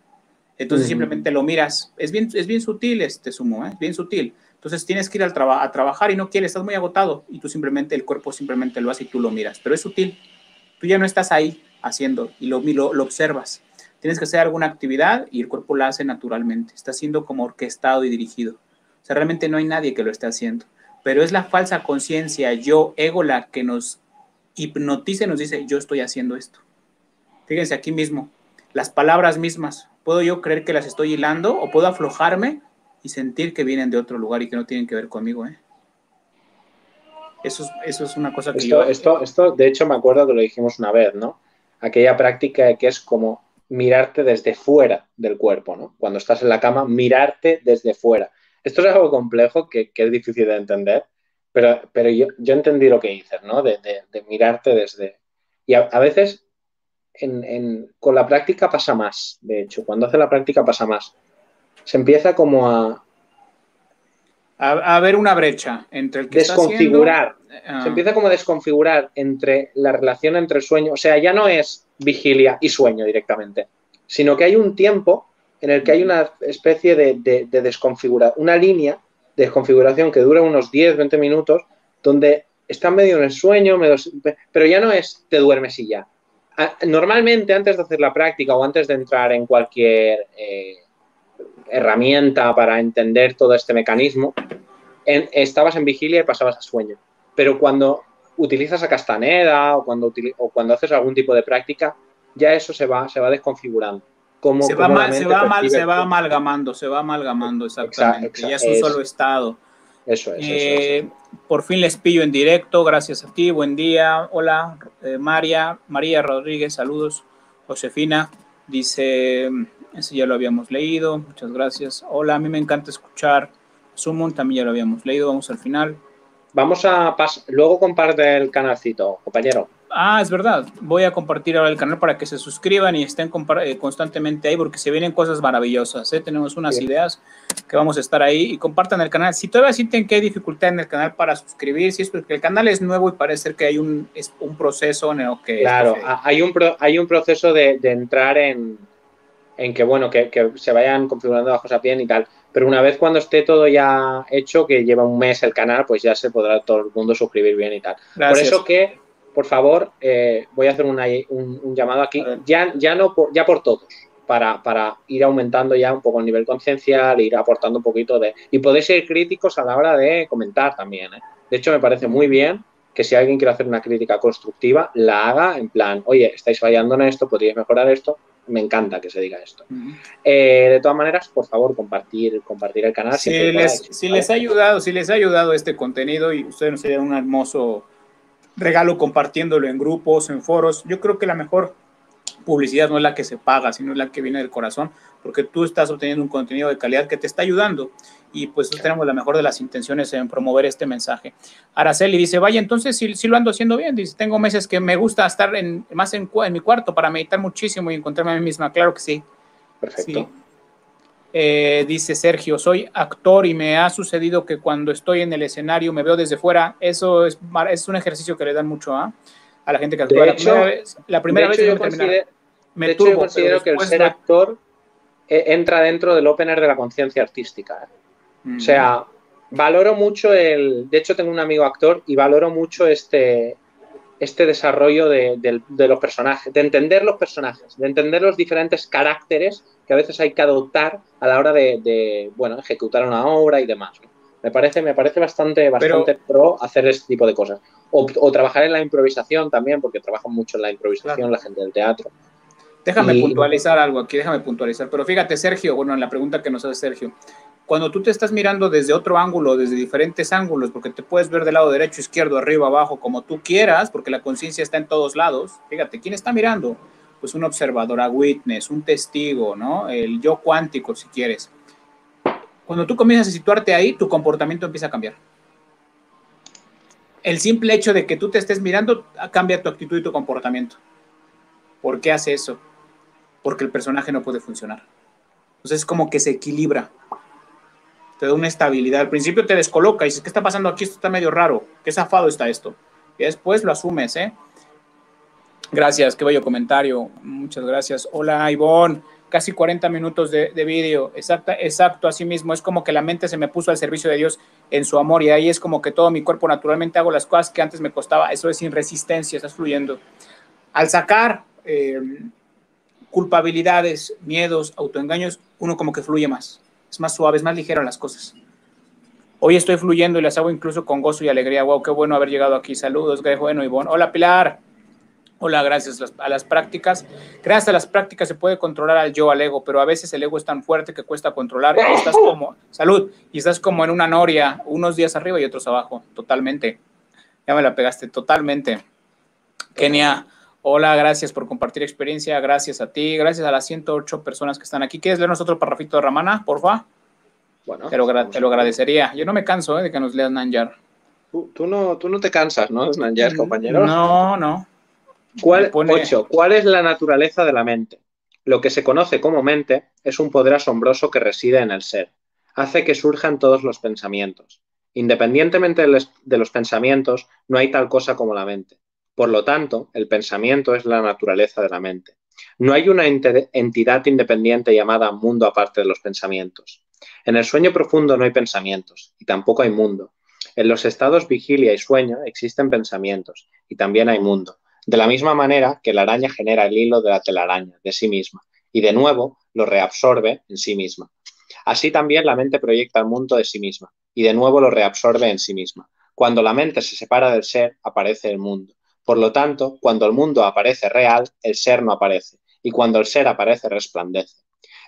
Entonces simplemente lo miras, es bien, es bien sutil este sumo, ¿eh? es bien sutil entonces tienes que ir al a trabajar y no quieres, estás muy agotado y tú simplemente, el cuerpo simplemente lo hace y tú lo miras, pero es sutil. Tú ya no estás ahí haciendo y lo, lo, lo observas. Tienes que hacer alguna actividad y el cuerpo la hace naturalmente. Está siendo como orquestado y dirigido. O sea, realmente no hay nadie que lo esté haciendo. Pero es la falsa conciencia, yo, ego, la que nos hipnotiza y nos dice, yo estoy haciendo esto. Fíjense aquí mismo, las palabras mismas. ¿Puedo yo creer que las estoy hilando o puedo aflojarme y sentir que vienen de otro lugar y que no tienen que ver conmigo, ¿eh? Eso es, eso es una cosa que esto, Esto, esto, de hecho, me acuerdo que lo dijimos una vez, ¿no? Aquella práctica que es como mirarte desde fuera del cuerpo, ¿no? Cuando estás en la cama, mirarte desde fuera. Esto es algo complejo que, que es difícil de entender, pero, pero yo, yo, entendí lo que dices, ¿no? De, de, mirarte desde... Y a, a veces en, en, con la práctica pasa más, de hecho, cuando hace la práctica pasa más se empieza como a, a, ver una brecha entre el que desconfigurar. Está Se empieza como a desconfigurar entre la relación entre el sueño, o sea, ya no es vigilia y sueño directamente, sino que hay un tiempo en el que hay una especie de, de, desconfiguración, una línea de desconfiguración que dura unos 10, 20 minutos, donde está medio en el sueño, pero ya no es te duermes y ya. Normalmente, antes de hacer la práctica o antes de entrar en cualquier eh, herramienta para entender todo este mecanismo, estabas en vigilia y pasabas a sueño. Pero cuando utilizas a Castaneda o cuando, o cuando haces algún tipo de práctica, ya eso se va, se va desconfigurando. Se, va mal, se, va mal, se va amalgamando, se va amalgamando exactamente. ya es un solo estado. Eso es, eh, Por fin les pillo en directo, gracias a ti, buen día. Hola, eh, María, María Rodríguez, saludos. Josefina dice, ese ya lo habíamos leído, muchas gracias. Hola, a mí me encanta escuchar Summon, también ya lo habíamos leído, vamos al final. Vamos a pasar, luego comparte el canalcito, compañero. Ah, es verdad. Voy a compartir ahora el canal para que se suscriban y estén eh, constantemente ahí porque se vienen cosas maravillosas. ¿eh? Tenemos unas ideas que vamos a estar ahí y compartan el canal. Si todavía sienten que hay dificultad en el canal para suscribirse, es porque el canal es nuevo y parece que hay un, un proceso en el que... Claro, hay un, hay un proceso de, entrar en, en que, bueno, que, que, se vayan configurando las cosas bien y tal. Pero una vez cuando esté todo ya hecho, que lleva un mes el canal, pues ya se podrá todo el mundo suscribir bien y tal. Por eso que por favor, eh, voy a hacer un, llamado aquí, ya, ya, no por, ya por todos, para, para, ir aumentando ya un poco el nivel conciencial, ir aportando un poquito de... Y podéis ser críticos a la hora de comentar también. ¿eh? De hecho, me parece muy bien que si alguien quiere hacer una crítica constructiva, la haga en plan, oye, estáis fallando en esto, podríais mejorar esto. Me encanta que se diga esto. Eh, de todas maneras, por favor, compartir, compartir el canal. Si, les, si les, ha ayudado, si les ha ayudado este contenido y ustedes nos sería un hermoso regalo compartiéndolo en grupos, en foros. Yo creo que la mejor publicidad no es la que se paga, sino la que viene del corazón, porque tú estás obteniendo un contenido de calidad que te está ayudando y pues tenemos la mejor de las intenciones en promover este mensaje. Araceli dice, vaya, entonces sí, sí lo ando haciendo bien, dice, tengo meses que me gusta estar en, más en, en mi cuarto para meditar muchísimo y encontrarme a mí misma, claro que sí. Perfecto. Eh, dice Sergio, soy actor y me ha sucedido que cuando estoy en el escenario me veo desde fuera. Eso es, es un ejercicio que le dan mucho ¿ah? a la gente que actúa. la primera vez, la primera vez yo, considero, me turbo, yo considero que el ser actor eh, entra dentro del opener de la conciencia artística. O sea, valoro mucho el... De hecho, tengo un amigo actor y valoro mucho este, este desarrollo de, los personajes, de entender los personajes, de entender los diferentes caracteres que a veces hay que adoptar a la hora de, bueno, ejecutar una obra y demás. Me parece, me parece bastante, bastante pro hacer este tipo de cosas. O, trabajar en la improvisación también, porque trabajo mucho en la improvisación la gente del teatro. Déjame puntualizar algo aquí, déjame puntualizar. Pero fíjate, Sergio, bueno, en la pregunta que nos hace Sergio, cuando tú te estás mirando desde otro ángulo, desde diferentes ángulos, porque te puedes ver del lado derecho, izquierdo, arriba, abajo, como tú quieras, porque la conciencia está en todos lados. Fíjate, ¿quién está mirando? Pues un observador, a witness, un testigo, ¿no? El yo cuántico, si quieres. Cuando tú comienzas a situarte ahí, tu comportamiento empieza a cambiar. El simple hecho de que tú te estés mirando cambia tu actitud y tu comportamiento. ¿Por qué hace eso? Porque el personaje no puede funcionar. Entonces es como que se equilibra te da una estabilidad. Al principio te descoloca y dices, ¿qué está pasando aquí? Esto está medio raro. ¿Qué zafado está esto? Y después lo asumes, ¿eh? Gracias, qué bello comentario. Muchas gracias. Hola, Ivonne. Casi 40 minutos de, de vídeo. Exacto, exacto, así mismo. Es como que la mente se me puso al servicio de Dios en su amor y ahí es como que todo mi cuerpo naturalmente hago las cosas que antes me costaba. Eso es sin resistencia, estás fluyendo. Al sacar eh, culpabilidades, miedos, autoengaños, uno como que fluye más es más suave, es más ligero las cosas. Hoy estoy fluyendo y las hago incluso con gozo y alegría. Wow, qué bueno haber llegado aquí. Saludos, qué bueno, Ivonne. Hola, Pilar. Hola, gracias a las prácticas. Gracias a las prácticas se puede controlar al yo, al ego, pero a veces el ego es tan fuerte que cuesta controlar estás como, salud, y estás como en una noria, unos días arriba y otros abajo, totalmente. Ya me la pegaste, totalmente. Kenia, hola, gracias por compartir experiencia, gracias a ti, gracias a las 108 personas que están aquí. ¿Quieres leernos otro parrafito de Ramana, porfa? Bueno, te lo, te lo agradecería. Yo no me canso ¿eh? de que nos leas Nanjar. Tú, no, tú no te cansas, ¿no? Nanjar, mm, compañero. No, no. ¿Cuál, ¿Cuál es la naturaleza de la mente? Lo que se conoce como mente es un poder asombroso que reside en el ser. hace que surjan todos los pensamientos. Independientemente de los pensamientos, no hay tal cosa como la mente. Por lo tanto, el pensamiento es la naturaleza de la mente. No hay una entidad independiente llamada mundo aparte de los pensamientos. En el sueño profundo no hay pensamientos y tampoco hay mundo. En los estados vigilia y sueño existen pensamientos y también hay mundo. De la misma manera que la araña genera el hilo de la telaraña de sí misma y de nuevo lo reabsorbe en sí misma. Así también la mente proyecta el mundo de sí misma y de nuevo lo reabsorbe en sí misma. Cuando la mente se separa del ser, aparece el mundo. Por lo tanto, cuando el mundo aparece real, el ser no aparece, y cuando el ser aparece, resplandece.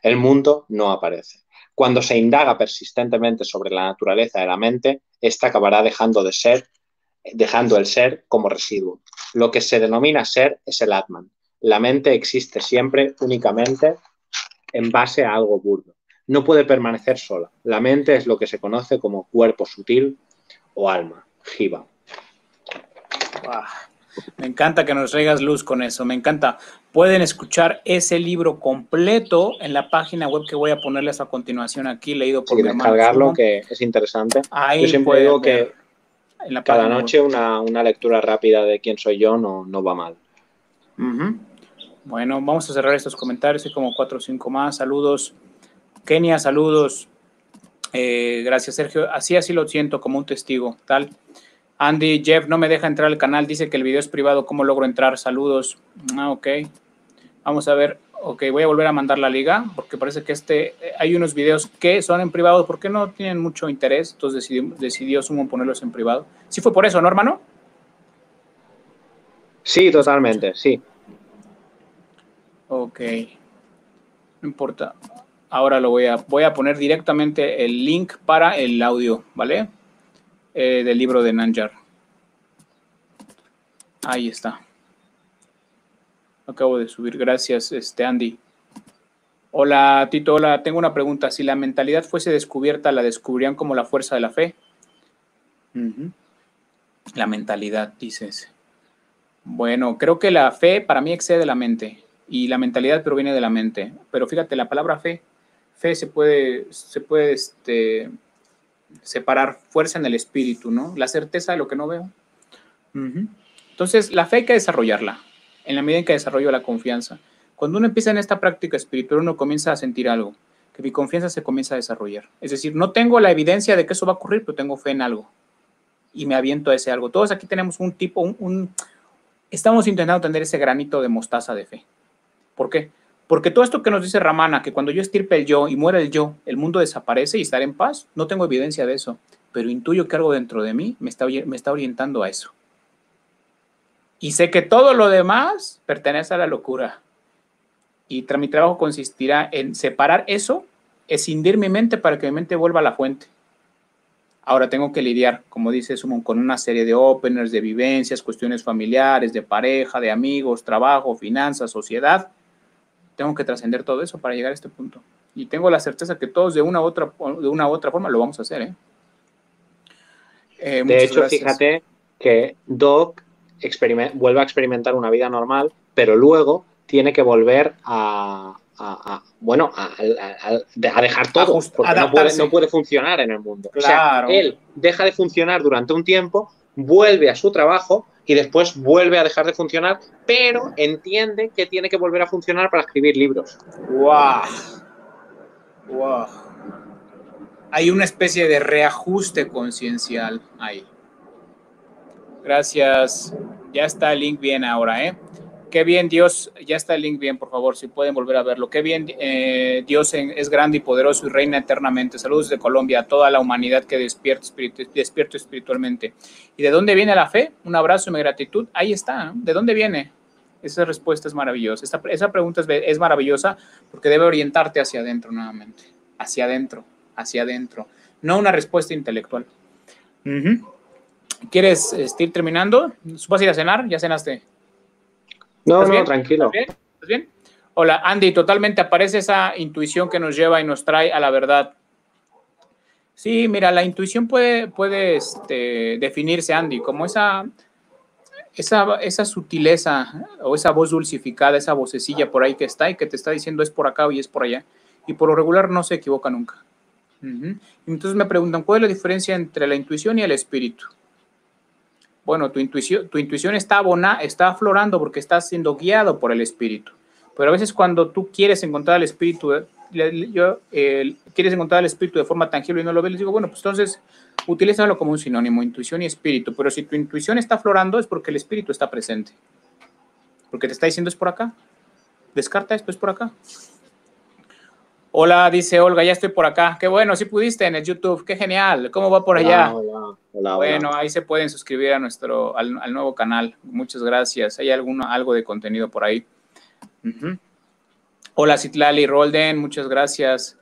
El mundo no aparece. Cuando se indaga persistentemente sobre la naturaleza de la mente, ésta acabará dejando de ser, dejando el ser como residuo. Lo que se denomina ser es el Atman. La mente existe siempre únicamente en base a algo burdo. No puede permanecer sola. La mente es lo que se conoce como cuerpo sutil o alma, jiva. Me encanta que nos traigas luz con eso, me encanta. Pueden escuchar ese libro completo en la página web que voy a ponerles a continuación aquí, leído por sí, mi hermano. que es interesante. Ahí Yo siempre digo que cada noche una, lectura rápida de quién soy yo no, no va mal. Bueno, vamos a cerrar estos comentarios, hay como cuatro o cinco más. Saludos. Kenia, saludos. Eh, gracias, Sergio. Así, así lo siento, como un testigo, tal. Andy, Jeff no me deja entrar al canal, dice que el video es privado, ¿cómo logro entrar? Saludos. Ah, ok. Vamos a ver. Ok, voy a volver a mandar la liga porque parece que este, eh, hay unos videos que son en privado porque no tienen mucho interés, entonces decidió, decidió Sumo ponerlos en privado. ¿Sí fue por eso, no, hermano? Sí, totalmente, sí. Ok. No importa. Ahora lo voy a, voy a poner directamente el link para el audio, ¿vale? Eh, del libro de Nanjar. Ahí está. Acabo de subir. Gracias, este Andy. Hola, Tito. Hola, tengo una pregunta. Si la mentalidad fuese descubierta, ¿la descubrirían como la fuerza de la fe? La mentalidad, dices. Bueno, creo que la fe para mí excede la mente y la mentalidad proviene de la mente. Pero fíjate, la palabra fe, fe se puede, se puede este, separar fuerza en el espíritu, ¿no? La certeza de lo que no veo. Entonces, la fe hay que desarrollarla, en la medida en que desarrollo la confianza. Cuando uno empieza en esta práctica espiritual, uno comienza a sentir algo, que mi confianza se comienza a desarrollar. Es decir, no tengo la evidencia de que eso va a ocurrir, pero tengo fe en algo. Y me aviento a ese algo. Todos aquí tenemos un tipo, un, estamos intentando tener ese granito de mostaza de fe. ¿Por qué? Porque todo esto que nos dice Ramana, que cuando yo estirpe el yo y muera el yo, el mundo desaparece y estaré en paz, no tengo evidencia de eso, pero intuyo que algo dentro de mí me está, me está orientando a eso. Y sé que todo lo demás pertenece a la locura. Y mi trabajo consistirá en separar eso, escindir mi mente para que mi mente vuelva a la fuente. Ahora tengo que lidiar, como dice Sumon, con una serie de openers, de vivencias, cuestiones familiares, de pareja, de amigos, trabajo, finanzas, sociedad, tengo que trascender todo eso para llegar a este punto. Y tengo la certeza que todos de una u otra, de una u otra forma lo vamos a hacer. ¿eh? Eh, de hecho, fíjate que Doc vuelve a experimentar una vida normal, pero luego tiene que volver a, bueno, a, dejar todo, porque no puede, no puede, funcionar en el mundo. O sea, él deja de funcionar durante un tiempo, vuelve a su trabajo y después vuelve a dejar de funcionar, pero entiende que tiene que volver a funcionar para escribir libros. ¡Wow! ¡Wow! Hay una especie de reajuste conciencial ahí. Gracias. Ya está el link bien ahora, ¿eh? Qué bien Dios, ya está el link bien, por favor, si pueden volver a verlo. Qué bien eh, Dios es grande y poderoso y reina eternamente. Saludos de Colombia a toda la humanidad que despierta, despierto espiritualmente. ¿Y de dónde viene la fe? Un abrazo y mi gratitud. Ahí está. ¿De dónde viene? Esa respuesta es maravillosa. esa pregunta es, maravillosa porque debe orientarte hacia adentro nuevamente. Hacia adentro, hacia adentro. No una respuesta intelectual. ¿Quieres este, ir terminando? ¿Vas a ir a cenar? ¿Ya cenaste? No, no, tranquilo. ¿Estás bien? Hola, Andy, totalmente aparece esa intuición que nos lleva y nos trae a la verdad. Sí, mira, la intuición puede, puede este, definirse, Andy, como esa, esa, esa sutileza o esa voz dulcificada, esa vocecilla por ahí que está y que te está diciendo es por acá y es por allá. Y por lo regular no se equivoca nunca. Entonces me preguntan, ¿cuál es la diferencia entre la intuición y el espíritu? Bueno, tu intuición, tu intuición está, abona, está aflorando porque estás siendo guiado por el espíritu. Pero a veces cuando tú quieres encontrar el espíritu, yo, quieres encontrar el espíritu de forma tangible y no lo ves, les digo, bueno, pues entonces utilízalo como un sinónimo, intuición y espíritu. Pero si tu intuición está aflorando es porque el espíritu está presente. Porque te está diciendo es por acá. Descarta esto, es por acá. Hola, dice Olga, ya estoy por acá. Qué bueno, si pudiste en el YouTube, qué genial. ¿Cómo va por allá? Hola, hola, bueno, ahí se pueden suscribir a nuestro, al, nuevo canal. Muchas gracias. Hay alguno, algo de contenido por ahí. Hola, Citlali Rolden, muchas gracias.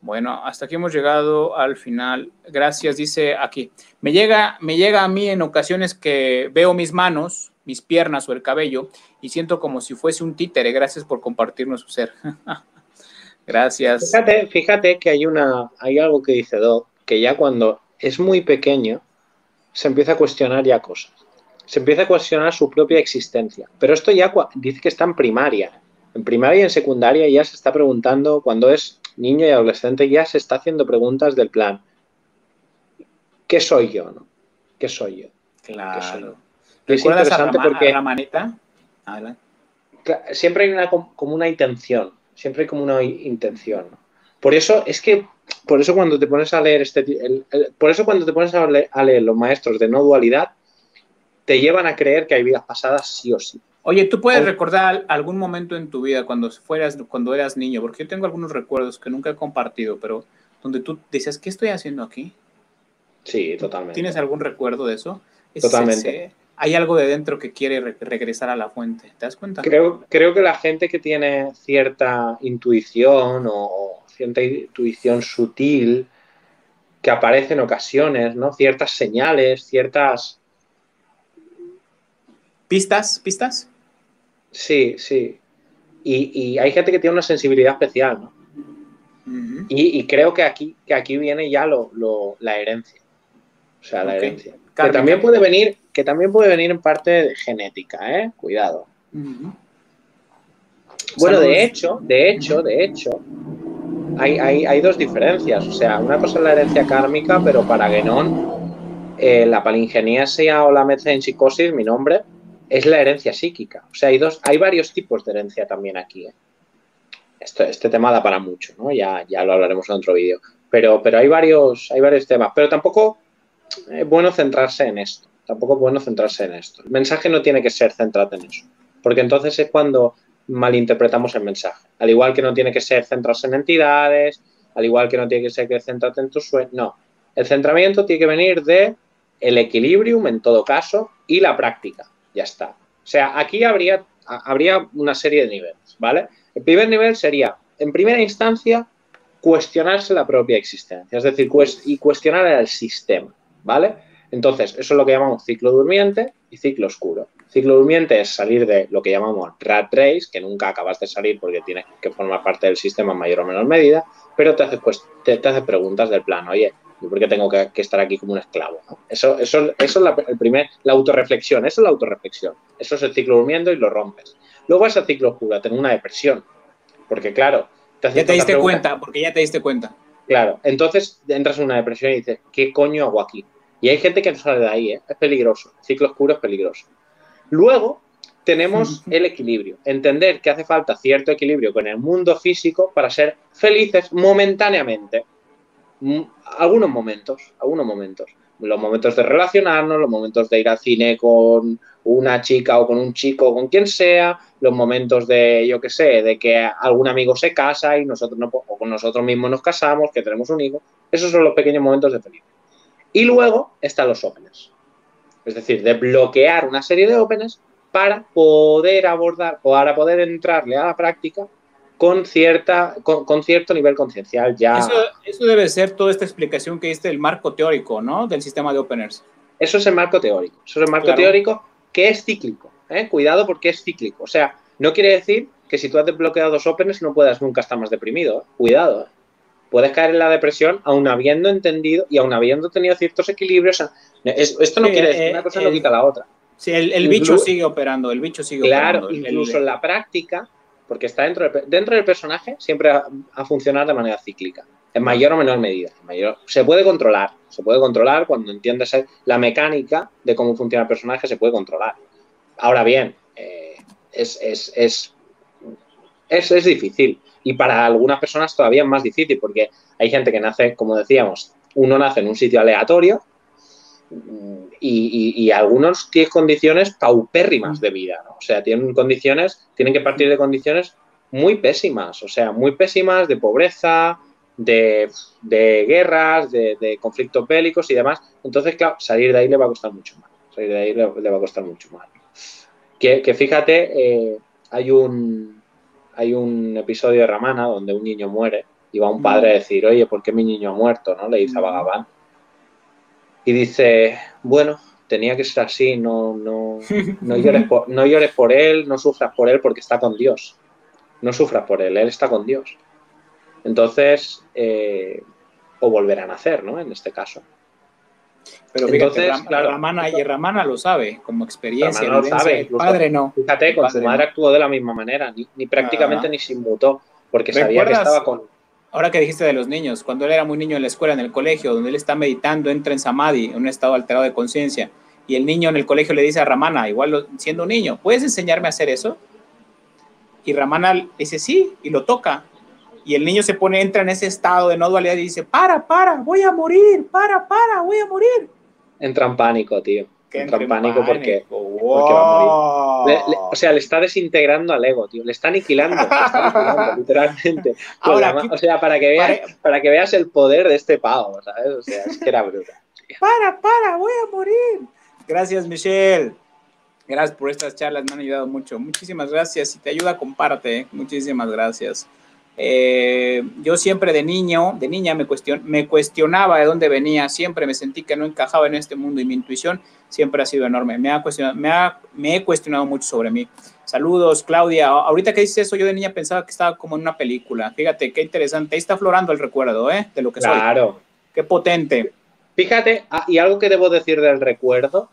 Bueno, hasta aquí hemos llegado al final. Gracias, dice aquí. Me llega, me llega a mí en ocasiones que veo mis manos, mis piernas o el cabello y siento como si fuese un títere. Gracias por compartirnos su ser. Gracias. Fíjate, fíjate que hay una, hay algo que dice Doc, que ya cuando es muy pequeño se empieza a cuestionar ya cosas. Se empieza a cuestionar su propia existencia. Pero esto ya dice que está en primaria. En primaria y en secundaria ya se está preguntando, cuando es niño y adolescente, ya se está haciendo preguntas del plan. ¿Qué soy yo? No? ¿Qué soy yo? Claro. Es interesante porque. Siempre hay una, como una intención siempre hay como una intención. Por eso es que, por eso cuando te pones a leer este, por eso cuando te pones a leer, los maestros de no dualidad, te llevan a creer que hay vidas pasadas sí o sí. Oye, ¿tú puedes recordar algún momento en tu vida cuando fueras, cuando eras niño? Porque yo tengo algunos recuerdos que nunca he compartido, pero donde tú decías, ¿qué estoy haciendo aquí? Sí, totalmente. ¿Tienes algún recuerdo de eso? Totalmente hay algo de dentro que quiere regresar a la fuente. ¿Te das cuenta? Creo, creo que la gente que tiene cierta intuición o cierta intuición sutil que aparece en ocasiones, ¿no? Ciertas señales, ciertas... ¿Pistas? ¿Pistas? Sí, sí. Y, hay gente que tiene una sensibilidad especial, ¿no? y, creo que aquí, que aquí viene ya lo, la herencia. O sea, la herencia. Que también puede venir, que también puede venir en parte genética, ¿eh? Cuidado. Bueno, de hecho, de hecho, de hecho, hay, dos diferencias. O sea, una cosa es la herencia kármica, pero para Genon, eh, la palingeniesia o la psicosis, mi nombre, es la herencia psíquica. O sea, hay, dos, hay varios tipos de herencia también aquí. ¿eh? este tema da para mucho, ¿no? Ya, ya lo hablaremos en otro vídeo. Pero, pero hay, varios, hay varios temas. Pero tampoco es bueno centrarse en esto. Tampoco es bueno centrarse en esto. El mensaje no tiene que ser centrado en eso. Porque entonces es cuando malinterpretamos el mensaje. Al igual que no tiene que ser centrarse en entidades, al igual que no tiene que ser que centrarte en tus sueños. No. El centramiento tiene que venir de el equilibrium en todo caso y la práctica. Ya está. O sea, aquí habría, habría una serie de niveles, ¿vale? El primer nivel sería, en primera instancia, cuestionarse la propia existencia, es decir, y cuestionar el sistema. ¿vale? Entonces, eso es lo que llamamos ciclo durmiente y ciclo oscuro. Ciclo durmiente es salir de lo que llamamos rat race, que nunca acabas de salir porque tienes que formar parte del sistema en mayor o menor medida, pero te hace, pues, te, hace preguntas del plan, oye, ¿y por qué tengo que, estar aquí como un esclavo? Eso, eso, eso es la, el primer, la autorreflexión, eso es la autorreflexión. Eso es el ciclo durmiendo y lo rompes. Luego es el ciclo oscuro, tener una depresión, porque claro... Te ya te diste cuenta, porque ya te diste cuenta. Claro, entonces entras en una depresión y dices, ¿qué coño hago aquí? Y hay gente que no sale de ahí, ¿eh? es peligroso. El ciclo oscuro es peligroso. Luego tenemos el equilibrio. Entender que hace falta cierto equilibrio con el mundo físico para ser felices momentáneamente. Mm, algunos momentos, algunos momentos. Los momentos de relacionarnos, los momentos de ir al cine con una chica o con un chico, con quien sea, los momentos de, yo qué sé, de que algún amigo se casa y nosotros no, o con nosotros mismos nos casamos, que tenemos un hijo. Esos son los pequeños momentos de felicidad. Y luego están los openers. Es decir, de bloquear una serie de openers para poder abordar o para poder entrarle a la práctica con, cierta, con, cierto nivel conciencial ya. Eso, debe ser toda esta explicación que diste el marco teórico, ¿no? Del sistema de openers. Eso es el marco teórico. Eso es el marco teórico que es cíclico. ¿eh? Cuidado porque es cíclico. O sea, no quiere decir que si tú has desbloqueado dos openers no puedas nunca estar más deprimido. ¿eh? Cuidado. ¿eh? Puedes caer en la depresión aún habiendo entendido y aún habiendo tenido ciertos equilibrios. esto no quiere decir eh, una cosa no quita la otra. Sí, el, bicho sigue operando, el bicho sigue operando. Claro, incluso en la práctica, porque está dentro, dentro del personaje, siempre ha, funcionado de manera cíclica. en mayor o menor medida. Mayor, se puede controlar, se puede controlar cuando entiendes la mecánica de cómo funciona el personaje, se puede controlar. Ahora bien, eh, es, es, es, es, difícil y para algunas personas todavía es más difícil porque hay gente que nace, como decíamos, uno nace en un sitio aleatorio y, y, algunos tienen condiciones paupérrimas de vida, o sea, tienen condiciones, tienen que partir de condiciones muy pésimas, o sea, muy pésimas de pobreza, de, guerras, de, conflictos bélicos y demás. Entonces, claro, salir de ahí le va a costar mucho más. Salir de ahí le, va a costar mucho más. Que, fíjate, eh, hay, un, hay un episodio de Ramana donde un niño muere y va un padre a decir, oye, ¿por qué mi niño ha muerto? ¿no? Le dice a Vagabán. Y dice, bueno, tenía que ser así, no, no, no, llores por, no llores por él, no sufras por él porque está con Dios. No sufras por él, él está con Dios. Entonces, eh, o volverán a nacer, ¿no? En este caso. Pero fíjate, Entonces, Ramana, y Ramana lo sabe, como experiencia. lo sabe. El padre no. Fíjate, con su madre actuó de la misma manera, ni, prácticamente ni se inmutó, porque sabía que estaba con... Ahora que dijiste de los niños, cuando él era muy niño en la escuela, en el colegio, donde él está meditando, entra en samadhi, en un estado alterado de conciencia, y el niño en el colegio le dice a Ramana, igual siendo un niño, ¿puedes enseñarme a hacer eso? Y Ramana dice sí, y lo toca, y el niño se pone, entra en ese estado de no dualidad y dice, para, para, voy a morir, para, para, voy a morir. Entra en pánico, tío. Entra en pánico, porque, va a morir. o sea, le está desintegrando al ego, tío. Le está aniquilando, literalmente. Ahora, o sea, para que, veas, para... que veas el poder de este pavo, ¿sabes? O sea, es que era brutal. Para, para, voy a morir. Gracias, Michelle. Gracias por estas charlas, me han ayudado mucho. Muchísimas gracias. Si te ayuda, comparte. ¿eh? Muchísimas gracias. Eh, yo siempre de niño, de niña me, me cuestionaba de dónde venía, siempre me sentí que no encajaba en este mundo y mi intuición siempre ha sido enorme. Me, ha cuestionado, me, ha, me he cuestionado mucho sobre mí. Saludos, Claudia. Ahorita que dices eso, yo de niña pensaba que estaba como en una película. Fíjate, qué interesante. Ahí está florando el recuerdo, ¿eh? De lo que claro. Qué potente. Fíjate, ah, y algo que debo decir del recuerdo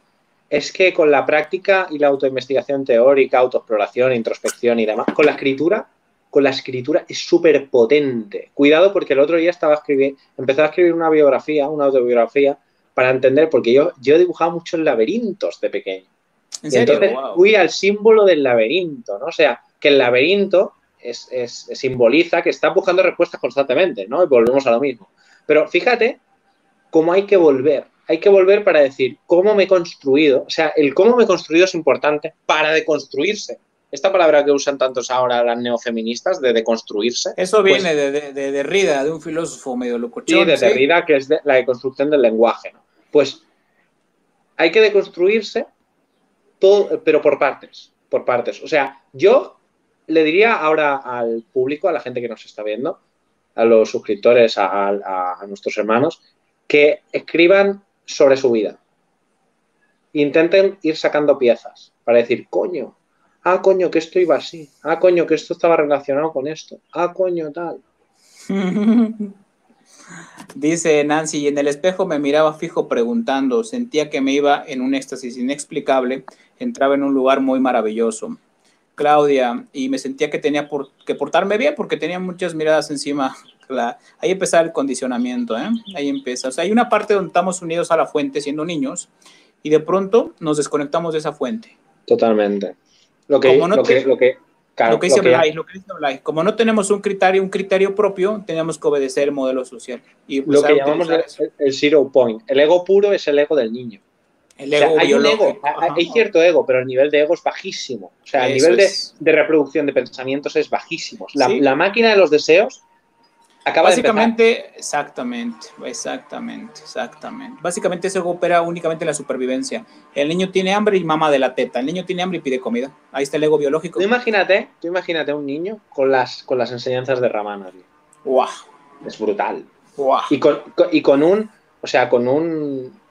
es que con la práctica y la autoinvestigación teórica, autoexploración, introspección y demás, con la escritura con la escritura es súper potente. Cuidado porque el otro día estaba escribiendo, empezó a escribir una biografía, una autobiografía, para entender, porque yo, yo he dibujado muchos laberintos de pequeño. ¿En serio? Entonces fui al símbolo del laberinto, ¿no? O sea, que el laberinto es, simboliza que está buscando respuestas constantemente, ¿no? Y volvemos a lo mismo. Pero fíjate cómo hay que volver. Hay que volver para decir cómo me he construido. O sea, el cómo me he construido es importante para deconstruirse esta palabra que usan tantos ahora las neofeministas, de deconstruirse. Eso pues viene de, de, Derrida, de un filósofo medio locochón. Sí, de Derrida, que es la deconstrucción del lenguaje. Pues hay que deconstruirse, todo, pero por partes, por partes. O sea, yo le diría ahora al público, a la gente que nos está viendo, a los suscriptores, a, a nuestros hermanos, que escriban sobre su vida. Intenten ir sacando piezas para decir, coño, ah, coño, que esto iba así, ah, coño, que esto estaba relacionado con esto, ah, coño, tal. Dice Nancy, y en el espejo me miraba fijo preguntando, sentía que me iba en un éxtasis inexplicable, entraba en un lugar muy maravilloso. Claudia, y me sentía que tenía por, que portarme bien porque tenía muchas miradas encima. ahí empezaba el condicionamiento, ¿eh? ahí empieza. O sea, hay una parte donde estamos unidos a la fuente siendo niños y de pronto nos desconectamos de esa fuente. Totalmente. Lo que, como no lo, que, lo que, lo que dice Blay, lo que dice Blay, como no tenemos un criterio, un criterio propio, tenemos que obedecer el modelo social. Y lo que llamamos el, zero point. El ego puro es el ego del niño. El ego hay un ego, hay cierto ego, pero el nivel de ego es bajísimo. O sea, el nivel de, de, reproducción de pensamientos es bajísimo. La, la máquina de los deseos Básicamente, exactamente, exactamente, exactamente. Básicamente eso opera únicamente en la supervivencia. El niño tiene hambre y mama de la teta. El niño tiene hambre y pide comida. Ahí está el ego biológico. Tú imagínate, tú imagínate un niño con las, con las enseñanzas de Ramana. Wow. Es brutal. Wow. Y con, y con un, o sea, con un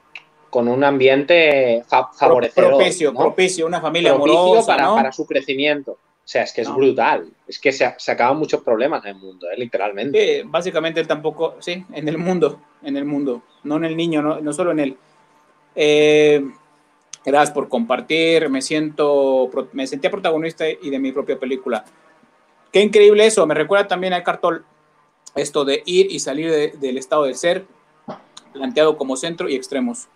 con un ambiente favorecedor. Propicio, propicio, una familia amorosa, para, para su crecimiento. O sea, es que es brutal. Es que se, acaban muchos problemas en el mundo, ¿eh? literalmente. Básicamente tampoco, sí, en el mundo, en el mundo, no en el niño, no, no solo en él. Eh, gracias por compartir, me siento, me sentía protagonista y de mi propia película. Qué increíble eso, me recuerda también a Cartol. esto de ir y salir del estado del ser, planteado como centro y extremos.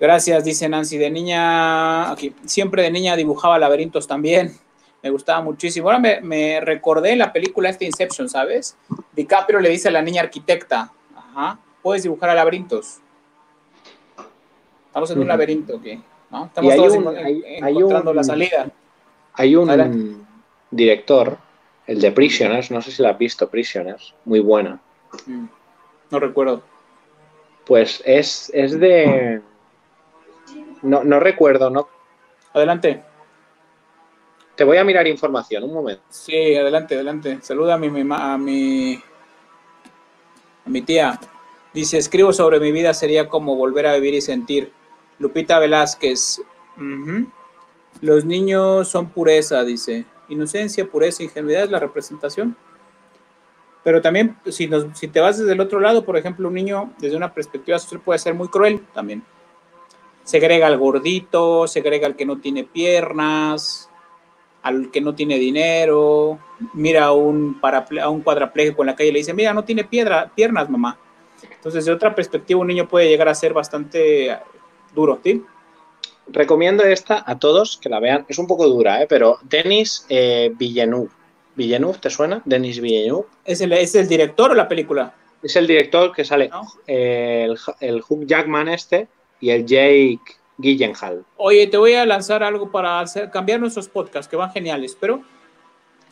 Gracias, dice Nancy. De niña, aquí, siempre de niña dibujaba laberintos también. Me gustaba muchísimo. Ahora me, me recordé la película este Inception, ¿sabes? DiCaprio le dice a la niña arquitecta, ajá, puedes dibujar a laberintos. Estamos en un laberinto, ¿qué? ¿No? Estamos todos encontrando la salida. Hay un director, el de Prisoners, no sé si lo has visto, Prisoners, muy buena. Mm, no recuerdo. Pues es, es de... No, no recuerdo, ¿no? Adelante. Te voy a mirar información, un momento. Sí, adelante, adelante. Saluda a mi, a mi, a mi tía. Dice, escribo sobre mi vida sería como volver a vivir y sentir. Lupita Velázquez. Los niños son pureza, dice. Inocencia, pureza, ingenuidad es la representación. Pero también, si, nos, si te vas desde el otro lado, por ejemplo, un niño desde una perspectiva social puede ser muy cruel también. Segrega al gordito, segrega al que no tiene piernas, al que no tiene dinero, mira a un, a un cuadrapléjico en la calle y le dice, mira, no tiene piedra, piernas, mamá. Entonces, de otra perspectiva, un niño puede llegar a ser bastante duro, ¿sí? recomiendo esta a todos que la vean. Es un poco dura, ¿eh? pero Denis eh, Villeneuve. ¿Villeneuve te suena? Denis Villeneuve. ¿Es el, ¿Es el director o la película? Es el director que sale eh, el, el Hugh Jackman este y el Jake Gyllenhaal. Oye, te voy a lanzar algo para hacer, cambiar nuestros podcasts, que van geniales, pero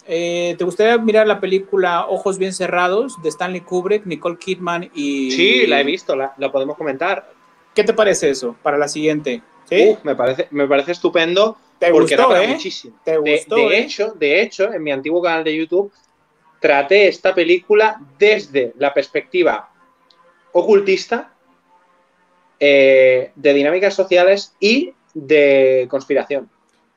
eh, ¿te gustaría mirar la película Ojos Bien Cerrados de Stanley Kubrick, Nicole Kidman y... Sí, la he visto, la, la podemos comentar. ¿Qué te parece eso para la siguiente? me, parece, me parece estupendo. ¿Te porque gustó, eh? muchísimo. de, eh? hecho, de hecho, en mi antiguo canal de YouTube traté esta película desde la perspectiva ocultista, eh, de dinámicas sociales y de conspiración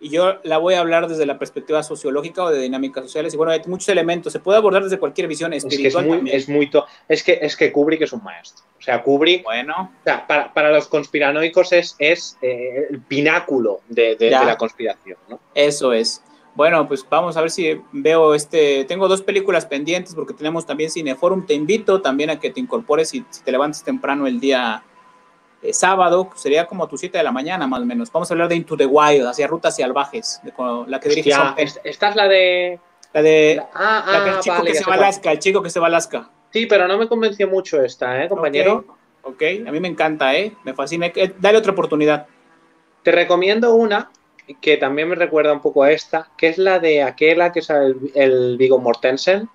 y yo la voy a hablar desde la perspectiva sociológica o de dinámicas sociales. Y bueno, hay muchos elementos, se puede abordar desde cualquier visión espiritual. Es que es muy, es, que, es que Kubrick es un maestro. O sea, Kubrick, bueno. O sea, para, para, los conspiranoicos es, es eh, el pináculo de, de, la conspiración, ¿no? Eso es. Bueno, pues vamos a ver si veo este. Tengo dos películas pendientes porque tenemos también Cineforum. Te invito también a que te incorpores y si te levantes temprano el día eh, sábado, sería como a tus 7 de la mañana más o menos. Vamos a hablar de Into the Wild, hacia rutas salvajes, de, la que dirige Esta es la de... La de... Ah, ah, el chico que se va a Alaska, el chico que se va a Alaska. Sí, pero no me convenció mucho esta, ¿eh, compañero? Ok, a mí me encanta, ¿eh? Me fascina. Eh, dale otra oportunidad. Te recomiendo una que también me recuerda un poco a esta, que es la de aquella que es el, el Vigo Mortensen.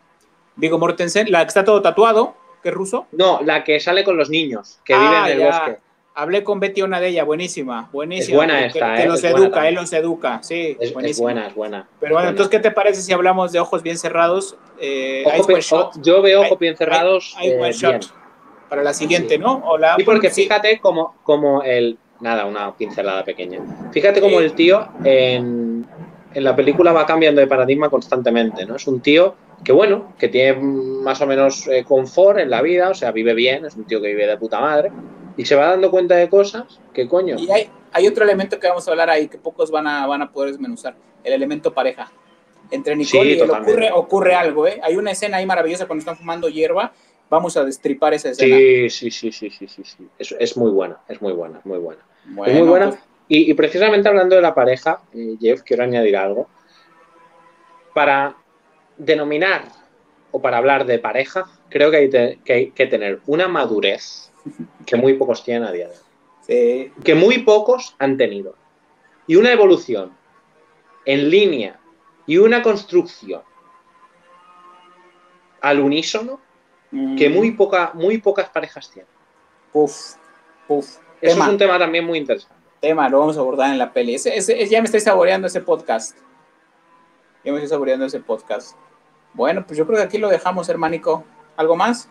Vigo Mortensen, la que está todo tatuado, que es ruso. No, la que sale con los niños, que viven en el ah, bosque. Hablé con Betty, una de ellas, buenísima, buenísima. Es buena esta, que, ¿eh? los educa, él los educa, sí. Es, buena, es buena. Pero bueno, entonces, ¿qué te parece si hablamos de ojos bien cerrados? Eh, yo veo ojos bien cerrados. Hay, eh, shot para la siguiente, ¿no? Hola. Sí, porque fíjate como, como el. Nada, una pincelada pequeña. Fíjate como el tío en, en la película va cambiando de paradigma constantemente, ¿no? Es un tío que bueno, que tiene más o menos eh, confort en la vida, o sea, vive bien, es un tío que vive de puta madre, y se va dando cuenta de cosas que coño. Y hay, hay otro elemento que vamos a hablar ahí que pocos van a, van a poder desmenuzar, el elemento pareja. Entre Nicole y él ocurre, ocurre algo, ¿eh? Hay una escena ahí maravillosa cuando están fumando hierba, vamos a destripar esa escena. Sí, sí, sí, sí, sí, sí, sí. Es, es muy buena, es muy buena, muy buena. es muy buena. Pues y, y, precisamente hablando de la pareja, eh, Jeff, quiero añadir algo. Para denominar o para hablar de pareja, creo que hay, que, hay que tener una madurez que muy pocos tienen a día de hoy. Que muy pocos han tenido. Y una evolución en línea y una construcción al unísono que muy, mm. poca, muy pocas parejas tienen. Uf, uf. Eso es un tema también muy interesante. Tema, lo vamos a abordar en la peli. ya me estoy saboreando ese podcast. Ya me estoy saboreando ese podcast. Bueno, pues yo creo que aquí lo dejamos, hermanico. ¿Algo más?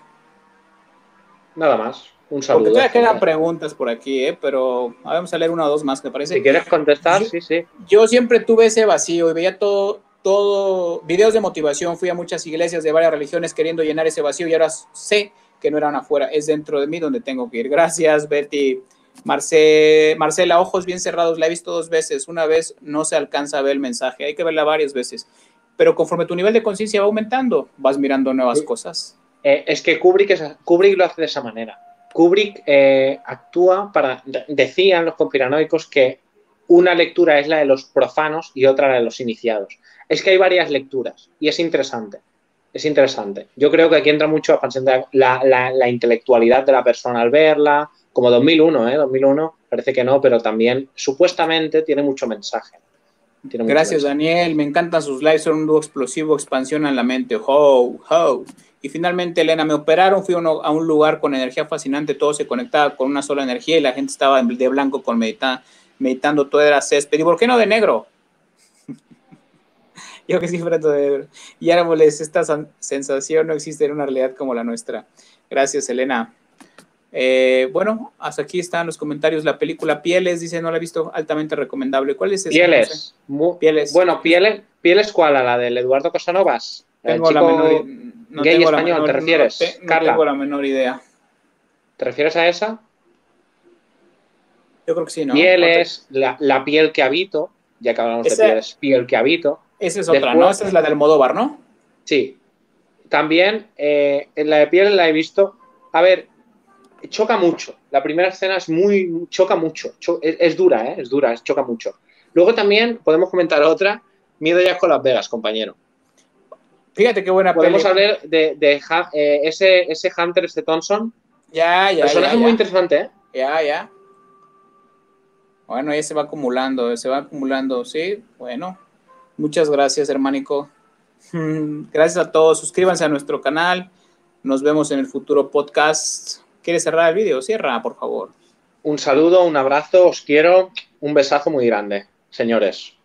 Nada más. Un saludo. Porque todavía quedan preguntas por aquí, ¿eh? pero vamos a leer una o dos más, me parece. Si quieres contestar, sí, sí. Yo siempre tuve ese vacío y veía todo, todo, videos de motivación, fui a muchas iglesias de varias religiones queriendo llenar ese vacío y ahora sé que no eran afuera, es dentro de mí donde tengo que ir. Gracias, Betty. Marce, Marcela, ojos bien cerrados, la he visto dos veces. Una vez no se alcanza a ver el mensaje, hay que verla varias veces. pero conforme tu nivel de conciencia va aumentando, vas mirando nuevas cosas. Eh, es que Kubrick, Kubrick lo hace de esa manera. Kubrick eh, actúa para. Decían los conspiranoicos que una lectura es la de los profanos y otra la de los iniciados. Es que hay varias lecturas y es interesante. Es interesante. Yo creo que aquí entra mucho la, la, intelectualidad de la persona al verla, como 2001, ¿eh? 2001 parece que no, pero también supuestamente tiene mucho mensaje. Gracias, Daniel. Me encantan sus lives, son un dúo explosivo, expansión en la mente. Ho, ho. Y finalmente, Elena, me operaron, fui a un lugar con energía fascinante, todo se conectaba con una sola energía y la gente estaba de blanco con medita, meditando, todo era césped. ¿Y por qué no de negro? Yo que sí, de Y árboles, esta sensación no existe en una realidad como la nuestra. Gracias, Elena. Eh, bueno, hasta aquí están los comentarios. La película Pieles, dice, no la he visto, altamente recomendable. ¿Cuál es esa? Pieles. Pieles. Bueno, Pieles, ¿Pieles cuál? ¿A la del Eduardo Cosanovas? Tengo la menor, no gay tengo español, ¿te refieres? No, tengo la menor idea. ¿Te refieres a esa? Yo creo que sí, ¿no? Pieles, la, la piel que habito, ya que hablamos de pieles, piel que habito. Esa es otra, ¿no? Esa es la del Modóvar, ¿no? Sí. También eh, en la de piel la he visto. A ver, choca mucho. La primera escena es muy. choca mucho. es, dura, ¿eh? Es dura, choca mucho. Luego también podemos comentar otra. Miedo ya con Las Vegas, compañero. Fíjate qué buena Podemos hablar de, eh, ese, ese Hunter, ese Thompson. Ya, ya. Personaje muy interesante, ¿eh? Ya, ya. Bueno, ya se va acumulando, se va acumulando, sí. Bueno, muchas gracias, hermanico. Gracias a todos. Suscríbanse a nuestro canal. Nos vemos en el futuro podcast. ¿Quieres cerrar el vídeo? Cierra, por favor. Un saludo, un abrazo, os quiero. Un besazo muy grande, señores.